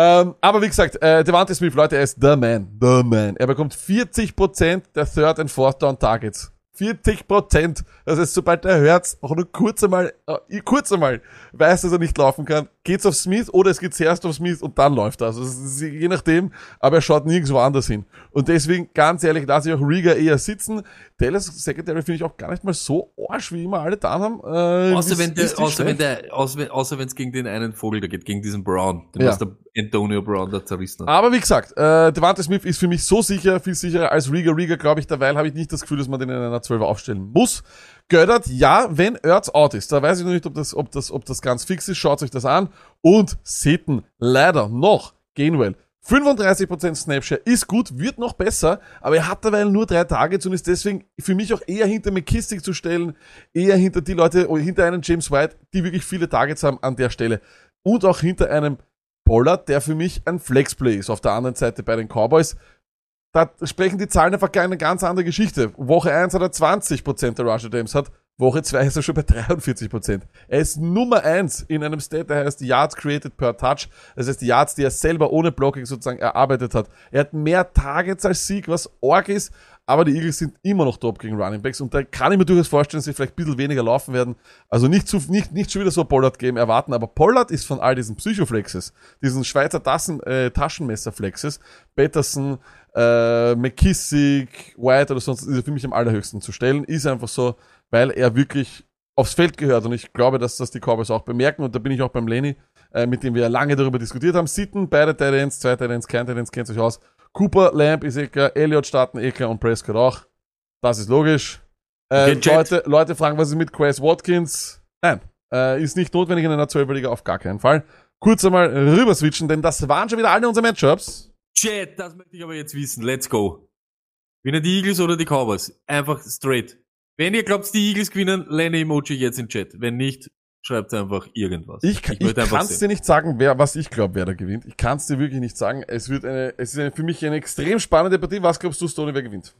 Ähm, aber wie gesagt, äh, Devante Smith, Leute, er ist the man, the man. Er bekommt 40% der Third and Fourth Down Targets. 40%. Das heißt, sobald er hört, auch nur kurz einmal, äh, kurz einmal weiß, dass er nicht laufen kann, geht's auf Smith oder es geht zuerst auf Smith und dann läuft er. Also je nachdem, aber er schaut nirgendwo anders hin. Und deswegen, ganz ehrlich, lasse ich auch Rieger eher sitzen. Dallas Secondary finde ich auch gar nicht mal so arsch, wie immer alle da haben. Äh, Außer ist- wenn der, außer wenn schlecht. der, außer wenn, außer wenn es gegen den einen Vogel da geht, gegen diesen Brown, den Ja. was der Antonio Brown da zerrissen hat. Aber wie gesagt, äh, Devante Smith ist für mich so sicher, viel sicherer als Rieger. Rieger, glaube ich, derweil habe ich nicht das Gefühl, dass man den in einer 12 aufstellen muss. Göttert, ja, wenn Ertz out ist. Da weiß ich noch nicht, ob das, ob das, ob das ganz fix ist. Schaut euch das an. Und Sitten, leider noch, Gainwell. 35% Snapshare ist gut, wird noch besser, aber er hat derweil nur drei Targets und ist deswegen für mich auch eher hinter McKissick zu stellen, eher hinter die Leute, oder hinter einen James White, die wirklich viele Targets haben an der Stelle. Und auch hinter einem Pollard, der für mich ein Flexplay ist. Auf der anderen Seite bei den Cowboys, da sprechen die Zahlen einfach eine ganz andere Geschichte. Woche 1 hat er 20% der Rusher Attempts, hat Woche 2 ist er schon bei 43 Prozent. Er ist Nummer 1 in einem State, der heißt Yards created per touch. Das heißt, die Yards, die er selber ohne Blocking sozusagen erarbeitet hat. Er hat mehr Targets als Sieg, was arg ist, aber die Eagles sind immer noch top gegen Running Backs und da kann ich mir durchaus vorstellen, dass sie vielleicht ein bisschen weniger laufen werden. Also nicht, zu, nicht, nicht schon wieder so Pollard-Game erwarten, aber Pollard ist von all diesen Psychoflexes, diesen Schweizer Tassen, äh, Taschenmesser-Flexes, Peterson, äh, McKissick, White oder sonst, ist er für mich am allerhöchsten zu stellen. Ist einfach so, weil er wirklich aufs Feld gehört und ich glaube, dass das die Cowboys auch bemerken und da bin ich auch beim Lenny, äh, mit dem wir lange darüber diskutiert haben. Sitten, beide Titans, zwei Titans, kein Titans, kennt euch aus. Cooper, Lamb ist klar, Elliott starten klar und Prescott auch. Das ist logisch. Äh, Okay. Leute, Leute fragen, was ist mit Quest Watkins? Nein, äh, ist nicht notwendig in einer 12-Liga auf gar keinen Fall. Kurz einmal rüber switchen, denn das waren schon wieder alle unsere Matchups. Chat, das möchte ich aber jetzt wissen. Let's go. Gewinnen die Eagles oder die Cowboys? Einfach straight. Wenn ihr glaubt, die Eagles gewinnen, Lenny Emoji jetzt in Chat. Wenn nicht, schreibt einfach irgendwas. Ich, kann- ich, einfach kann es dir nicht sagen, wer, was ich glaube, wer da gewinnt. Ich kann es dir wirklich nicht sagen. Es wird eine, es ist eine, für mich eine extrem spannende Partie. Was glaubst du, Stoney, wer gewinnt?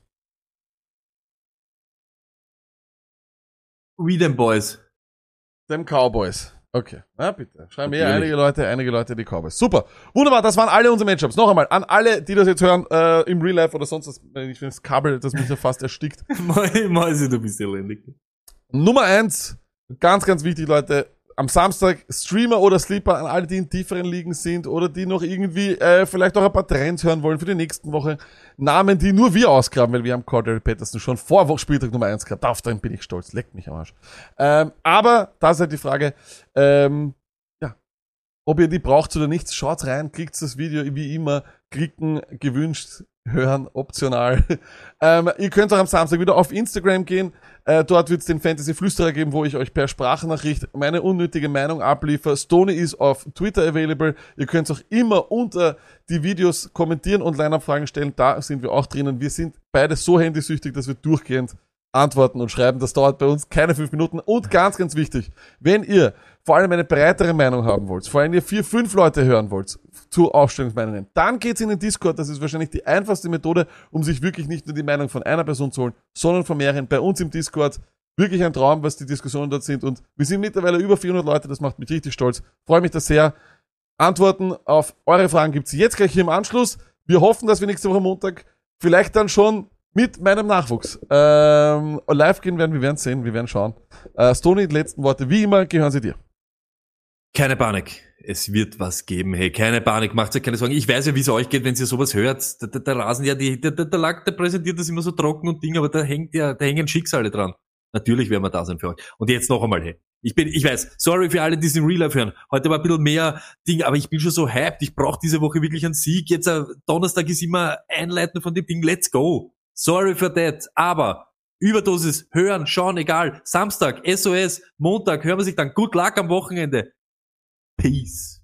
We them boys. Dem Cowboys. Okay, na bitte. Schreiben mir einige Leute, einige Leute die Cowboys. Super. Wunderbar, das waren alle unsere Matchups. Noch einmal, an alle, die das jetzt hören, äh, im Real Life oder sonst was, ich finde das Kabel, das mich ja fast erstickt. Mäuse, du bist elendig. Nummer eins, ganz, ganz wichtig, Leute. Am Samstag Streamer oder Sleeper an alle, die in tieferen Ligen sind oder die noch irgendwie äh, vielleicht auch ein paar Trends hören wollen für die nächsten Woche. Namen, die nur wir ausgraben, weil wir haben Cordell Patterson schon vor Woche Spieltag Nummer eins gehabt. Auf den bin ich stolz. Leckt mich am Arsch. Ähm, aber da ist halt die Frage, ähm, ja, ob ihr die braucht oder nicht, schaut rein, klickt das Video wie immer, klicken, gewünscht, hören, optional. ähm, ihr könnt auch am Samstag wieder auf Instagram gehen. Äh, dort wird es den Fantasy Flüsterer geben, wo ich euch per Sprachnachricht meine unnötige Meinung abliefer. Stony ist auf Twitter available. Ihr könnt auch immer unter die Videos kommentieren und Line-Up-Fragen stellen. Da sind wir auch drinnen. Wir sind beide so handysüchtig, dass wir durchgehend antworten und schreiben. Das dauert bei uns keine fünf Minuten. Und ganz, ganz wichtig, wenn ihr vor allem eine breitere Meinung haben wollt, vor allem ihr vier, fünf Leute hören wollt zu Aufstellungsmeinungen, dann geht's in den Discord. Das ist wahrscheinlich die einfachste Methode, um sich wirklich nicht nur die Meinung von einer Person zu holen, sondern von mehreren. Bei uns im Discord wirklich ein Traum, was die Diskussionen dort sind. Und wir sind mittlerweile über 400 Leute. Das macht mich richtig stolz. Freue mich da sehr. Antworten auf eure Fragen gibt's jetzt gleich hier im Anschluss. Wir hoffen, dass wir nächste Woche Montag vielleicht dann schon mit meinem Nachwuchs ähm, live gehen werden. Wir werden sehen, wir werden schauen. Äh, Stony, die letzten Worte, wie immer, gehören sie dir. Keine Panik. Es wird was geben. Hey, keine Panik, macht euch keine Sorgen. Ich weiß ja, wie es euch geht, wenn ihr sowas hört. Da, da, da rasen ja die, der, der, der Lack, der präsentiert das immer so trocken und Ding, aber da hängt ja, da hängen Schicksale dran. Natürlich werden wir da sein für euch. Und jetzt noch einmal, hey. Ich bin, ich weiß, sorry für alle, die es in Real Life hören. Heute war ein bisschen mehr Ding, aber ich bin schon so hyped. Ich brauche diese Woche wirklich einen Sieg. Jetzt äh, Donnerstag ist immer Einleiten von dem Ding. Let's go. Sorry for that. Aber Überdosis, hören, schauen, egal. Samstag, SOS, Montag, hören wir sich dann. Good luck am Wochenende. Peace.